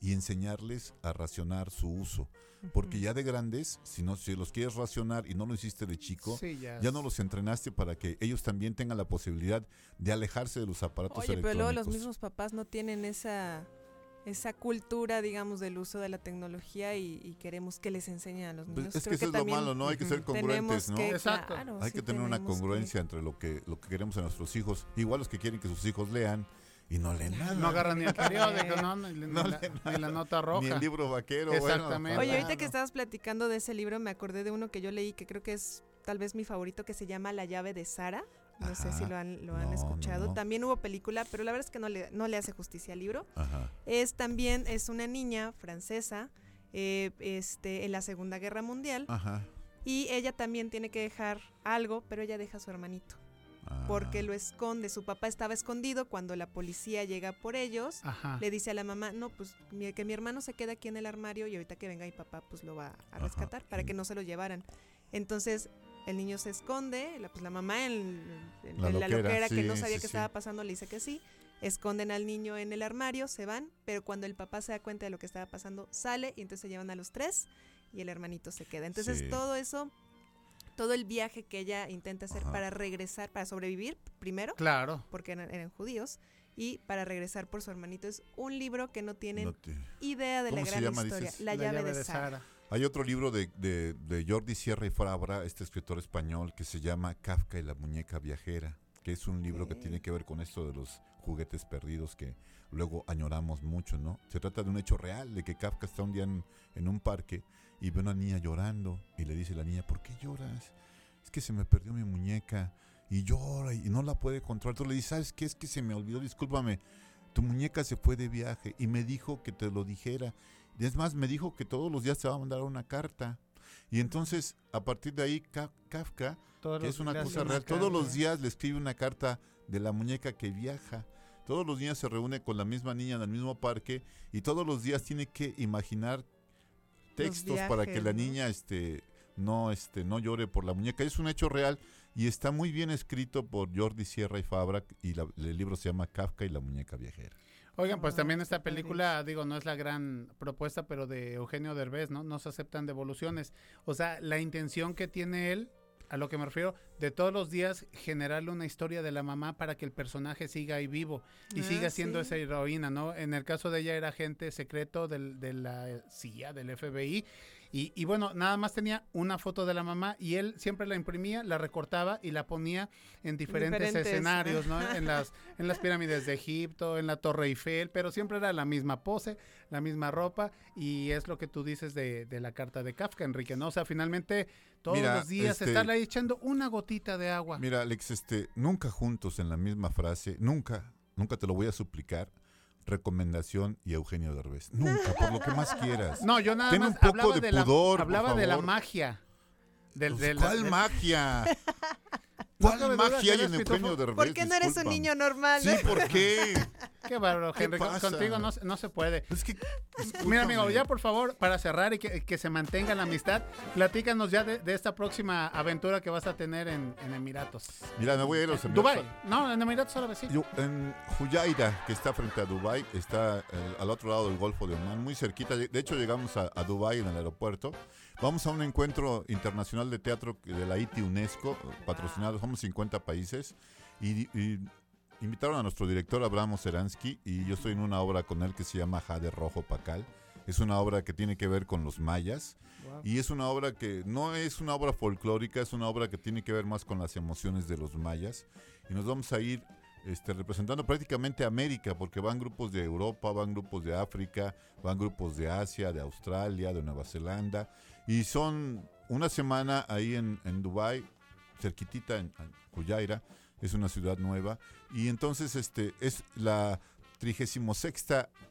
y enseñarles a racionar su uso. Porque ya de grandes, si no si los quieres racionar y no lo hiciste de chico, Sí, ya ya es- no los entrenaste para que ellos también tengan la posibilidad de alejarse de los aparatos Oye, pero luego los electrónicos. mismos papás no tienen esa esa cultura, digamos, del uso de la tecnología y, y queremos que les enseñen a los Pues niños. es que Creo eso es lo malo, ¿no? Hay que ser congruentes, ¿no? que- Exacto. claro, Hay sí que tener una tenemos que- congruencia entre lo que, lo que queremos a nuestros hijos. Igual los que quieren que sus hijos lean y no leen nada. No agarran ni el (laughs) periódico, ¿no? Ni, No la, leen ni la nota roja. Ni el libro vaquero. bueno, Exactamente. Oye, ahorita que estabas platicando de ese libro, me acordé de uno que yo leí que creo que es tal vez mi favorito, que se llama La llave de Sara. No sé si lo han, lo han No, no, escuchado. no. También hubo película, pero la verdad es que no le, no le hace justicia al libro. Ajá. Es también, es una niña francesa eh, este, en la Segunda Guerra Mundial. Ajá. Y ella también tiene que dejar algo, pero ella deja a su hermanito. Ah. Porque lo esconde. Su papá estaba escondido. Cuando la policía llega por ellos, Ajá. le dice a la mamá, no, pues que mi hermano se quede aquí en el armario y ahorita que venga mi papá, pues lo va a rescatar para que no se lo llevaran. Entonces el niño se esconde, la, pues la mamá en, en- La en la loquera, que no sabía sí, qué sí. estaba pasando le dice que sí. Esconden al niño en el armario, se van, pero cuando el papá se da cuenta de lo que estaba pasando, sale y entonces se llevan a los tres y el hermanito se queda. Entonces todo eso, todo el viaje que ella intenta hacer Ajá. para regresar, para sobrevivir primero, Claro. porque eran, eran judíos, y para regresar por su hermanito. Es un libro que no tienen No te- idea de la ¿Cómo se gran llama, historia. La, llave, de, Sara. Hay otro libro de, de- de Jordi Sierra y Fabra, este escritor español, que se llama Kafka y la muñeca viajera, que es un libro que tiene que ver con esto de los juguetes perdidos que luego añoramos mucho, ¿no? Se trata de un hecho real, de que Kafka está un día en, en un parque y ve a una niña llorando y le dice a la niña, ¿por qué lloras? Es que se me perdió mi muñeca y llora y no la puede controlar. Entonces le dice, ¿sabes qué? Es que se me olvidó, discúlpame, tu muñeca se fue de viaje y me dijo que te lo dijera. Y es más, me dijo que todos los días te va a mandar una carta. Y entonces, a partir de ahí, Ka- Kafka, Todos que es una cosa real, todos los días le escribe una carta de la muñeca que viaja. Todos los días se reúne con la misma niña en el mismo parque y todos los días tiene que imaginar textos para que la niña este no este no llore por la muñeca. Es un hecho real y está muy bien escrito por Jordi Sierra y Fabra y la- el libro se llama Kafka y la muñeca viajera. Oigan, pues Ah, también esta película, digo, no es la gran propuesta, pero de Eugenio Derbez, ¿no? No se aceptan devoluciones. O sea, la intención que tiene él, a lo que me refiero, de todos los días generarle una historia de la mamá para que el personaje siga ahí vivo y Ah, siga siendo sí. esa heroína, ¿no? En el caso de ella era agente secreto del, de la CIA, del FBI. Y, y bueno, nada más tenía una foto de la mamá y él siempre la imprimía, la recortaba y la ponía en diferentes, Diferentes, escenarios, ¿no? En las, en las pirámides de Egipto, en la Torre Eiffel, pero siempre era la misma pose, la misma ropa y es lo que tú dices de, de la carta de Kafka, Enrique, ¿no? O sea, finalmente todos Mira, los días este- estarle ahí echando una gotita de agua. Mira, Alex, este, nunca juntos en la misma frase, nunca, nunca te lo voy a suplicar. Recomendación y Eugenio Derbez. Nunca, por lo que más quieras. No, yo nada Ten más un poco hablaba de de, la, pudor, por hablaba de la magia. Del, Pues, del- ¿Cuál magia? (laughs) No ¿Cuál magia que hay en. Eugenio Derbez? ¿Por qué no eres un Discúlpame. niño normal? Sí, ¿por qué? (laughs) Qué bárbaro, ¿Qué Henry. con- pasa? Contigo no, se- no se puede. Es que, Mira, amigo, ya por favor, para cerrar y que, que se mantenga la amistad, platícanos ya de, de esta próxima aventura que vas a tener en, en Emiratos. Mira, me voy a ir a los Dubai. Emiratos. No, en Emiratos Árabes sí. Yo, en Huyaira, que está frente a Dubai, está eh, al otro lado del Golfo de Omán, muy cerquita. De hecho, llegamos a, a Dubai en el aeropuerto. Vamos a un encuentro internacional de teatro de la ITI UNESCO, patrocinado, somos 50 países, y, y invitaron a nuestro director Abraham Seransky, y yo estoy en una obra con él que se llama Jade Rojo Pacal. Es una obra que tiene que ver con los mayas. Wow. Y es una obra que no es una obra folclórica, es una obra que tiene que ver más con las emociones de los mayas. Y nos vamos a ir este, representando prácticamente América, porque van grupos de Europa, van grupos de África, van grupos de Asia, de Australia, de Nueva Zelanda. Y son una semana ahí en, en Dubái, cerquitita en, en Huyaira, es una ciudad nueva. Y entonces este es la 36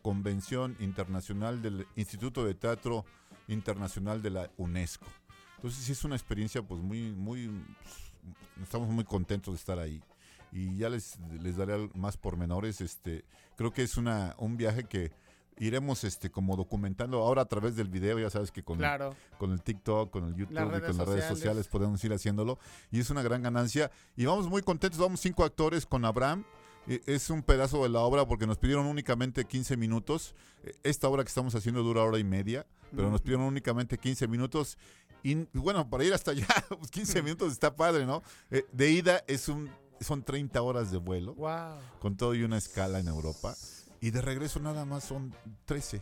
Convención Internacional del Instituto de Teatro Internacional de la UNESCO. Entonces sí es una experiencia pues muy, muy, estamos muy contentos de estar ahí. Y ya les, les daré más pormenores. Este, creo que es una, un viaje que iremos este, como documentando ahora a través del video, ya sabes que con, Claro. con el TikTok, con el YouTube y con las redes sociales. podemos ir haciéndolo. Y es una gran ganancia. Y vamos muy contentos, vamos cinco actores con Abraham. Eh, Es un pedazo de la obra porque nos pidieron únicamente 15 minutos. Eh, Esta obra que estamos haciendo dura hora y media, pero nos pidieron únicamente 15 minutos. Y bueno, para ir hasta allá, (laughs) pues 15 minutos está padre, ¿no? Eh, de ida es un, son 30 horas de vuelo, Wow. con todo y una escala en Europa. Y de regreso nada más son 13.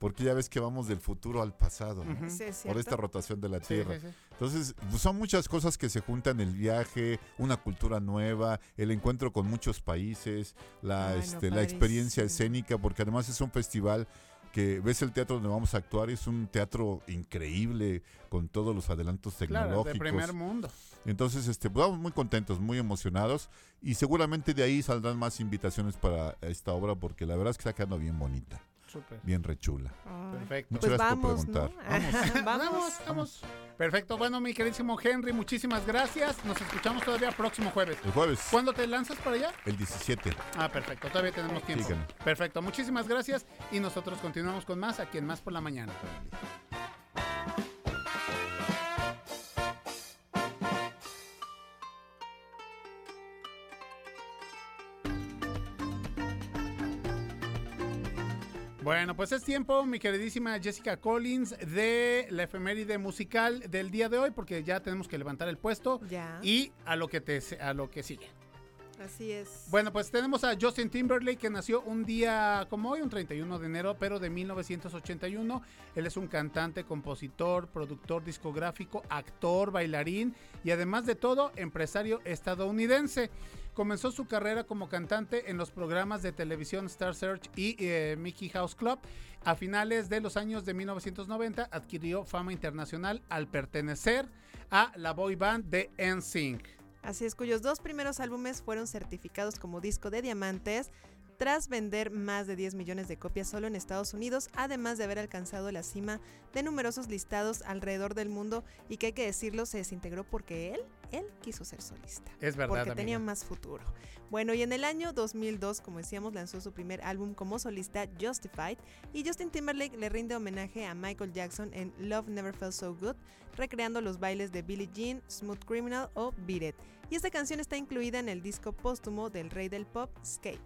Porque ya ves que vamos del futuro al pasado, ¿no? Ujú. Sí, es por esta rotación de la Tierra. sí, sí. Entonces, pues, son muchas cosas que se juntan, el viaje, una cultura nueva, el encuentro con muchos países, la, Ay, no, este, la experiencia escénica, porque además es un festival que ves el teatro donde vamos a actuar, es un teatro increíble con todos los adelantos Claro, tecnológicos. de primer mundo. Entonces, este, pues, vamos muy contentos, muy emocionados y seguramente de ahí saldrán más invitaciones para esta obra porque la verdad es que está quedando bien bonita, Súper. bien rechula. Perfecto. Muchas gracias por preguntar. (laughs) Vamos, vamos, vamos. Perfecto. Bueno, mi queridísimo Henry, muchísimas gracias. Nos escuchamos todavía próximo jueves. El jueves, ¿Cuándo te lanzas para allá? el 17. Ah, perfecto. Todavía tenemos tiempo. Síganme. Perfecto. Muchísimas gracias. Y nosotros continuamos con más aquí en Más por la Mañana. Bueno, pues es tiempo, mi queridísima Jessica Collins, de la efeméride musical del día de hoy, porque ya tenemos que levantar el puesto Ya. y a lo que te a lo que sigue. Así es. Bueno, pues tenemos a Justin Timberlake que nació un día como hoy, un 31 de enero, pero de 1981. Él es un cantante, compositor, productor discográfico, actor, bailarín y además de todo, empresario estadounidense. Comenzó su carrera como cantante en los programas de televisión Star Search y eh, Mickey House Club. A finales de los años de 1990 adquirió fama internacional al pertenecer a la boy band de NSYNC. Así es, cuyos dos primeros álbumes fueron certificados como disco de diamantes tras vender más de 10 millones de copias solo en Estados Unidos, además de haber alcanzado la cima de numerosos listados alrededor del mundo y que hay que decirlo, se desintegró porque él, él quiso ser solista. Es verdad, Porque amiga. tenía más futuro. Bueno, y en el año 2002, como decíamos, lanzó su primer álbum como solista, Justified, y Justin Timberlake le rinde homenaje a Michael Jackson en Love Never Felt So Good, recreando los bailes de Billie Jean, Smooth Criminal o Beat It. Y esta canción está incluida en el disco póstumo del rey del pop, Escape.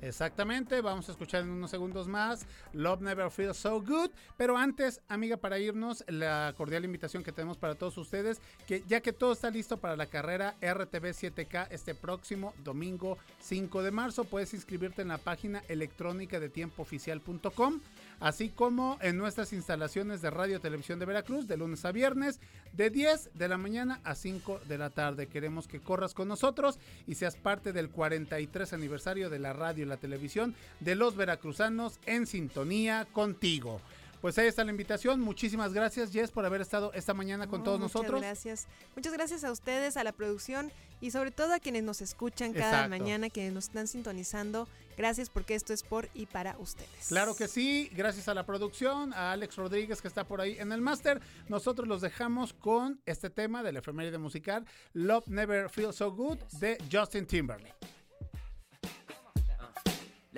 Exactamente, vamos a escuchar en unos segundos más Love Never Feels So Good, pero antes, amiga, para irnos, la cordial invitación que tenemos para todos ustedes, que ya que todo está listo para la carrera RTV 7K este próximo domingo 5 de marzo, puedes inscribirte en la página electrónica de tiempooficial.com, así como en nuestras instalaciones de Radio Televisión de Veracruz de lunes a viernes de 10 de la mañana a 5 de la tarde. Queremos que corras con nosotros y seas parte del 43 aniversario de la radio la televisión de los veracruzanos en sintonía contigo. Pues ahí está la invitación. Muchísimas gracias, Jess, por haber estado esta mañana con No, todos muchas nosotros. gracias. Muchas gracias a ustedes, a la producción y sobre todo a quienes nos escuchan cada Exacto. mañana, quienes nos están sintonizando. Gracias porque esto es por y para ustedes. Claro que sí, gracias a la producción, a Alex Rodríguez que está por ahí en el máster. Nosotros los dejamos con este tema de la efeméride musical Love Never Feels So Good de Justin Timberlake.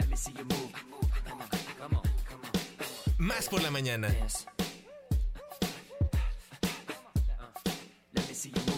Let me see you move. Más por la mañana. Let me see you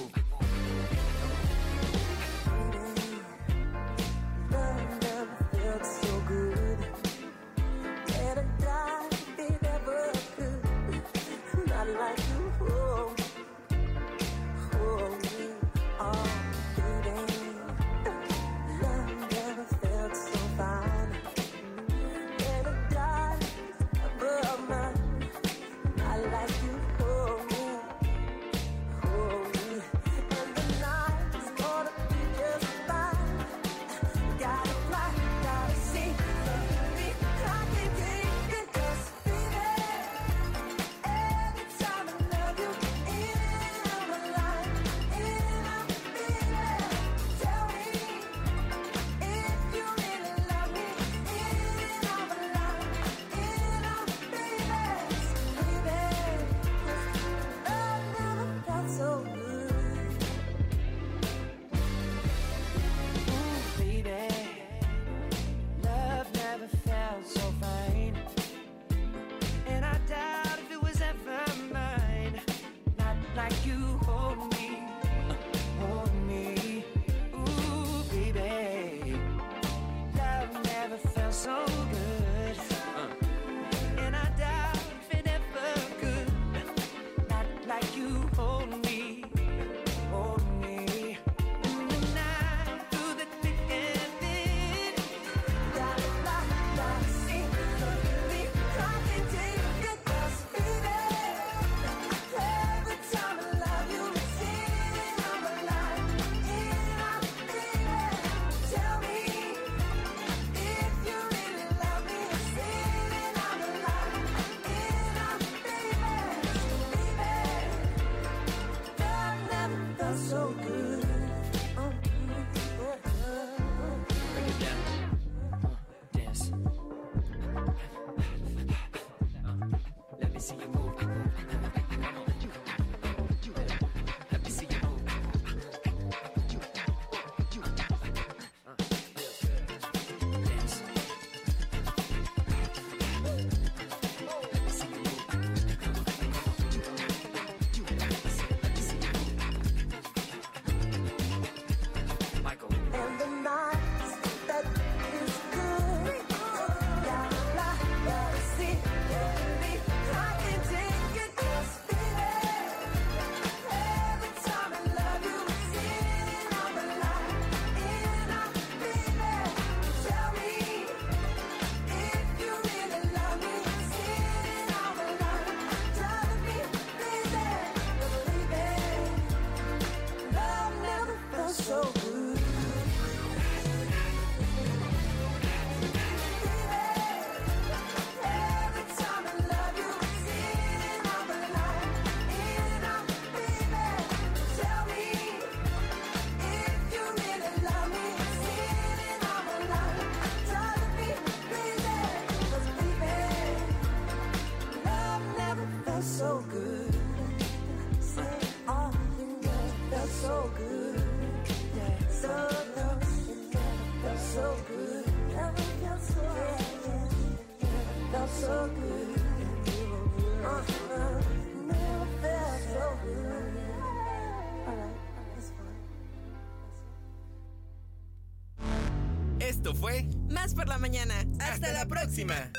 Hasta la próxima.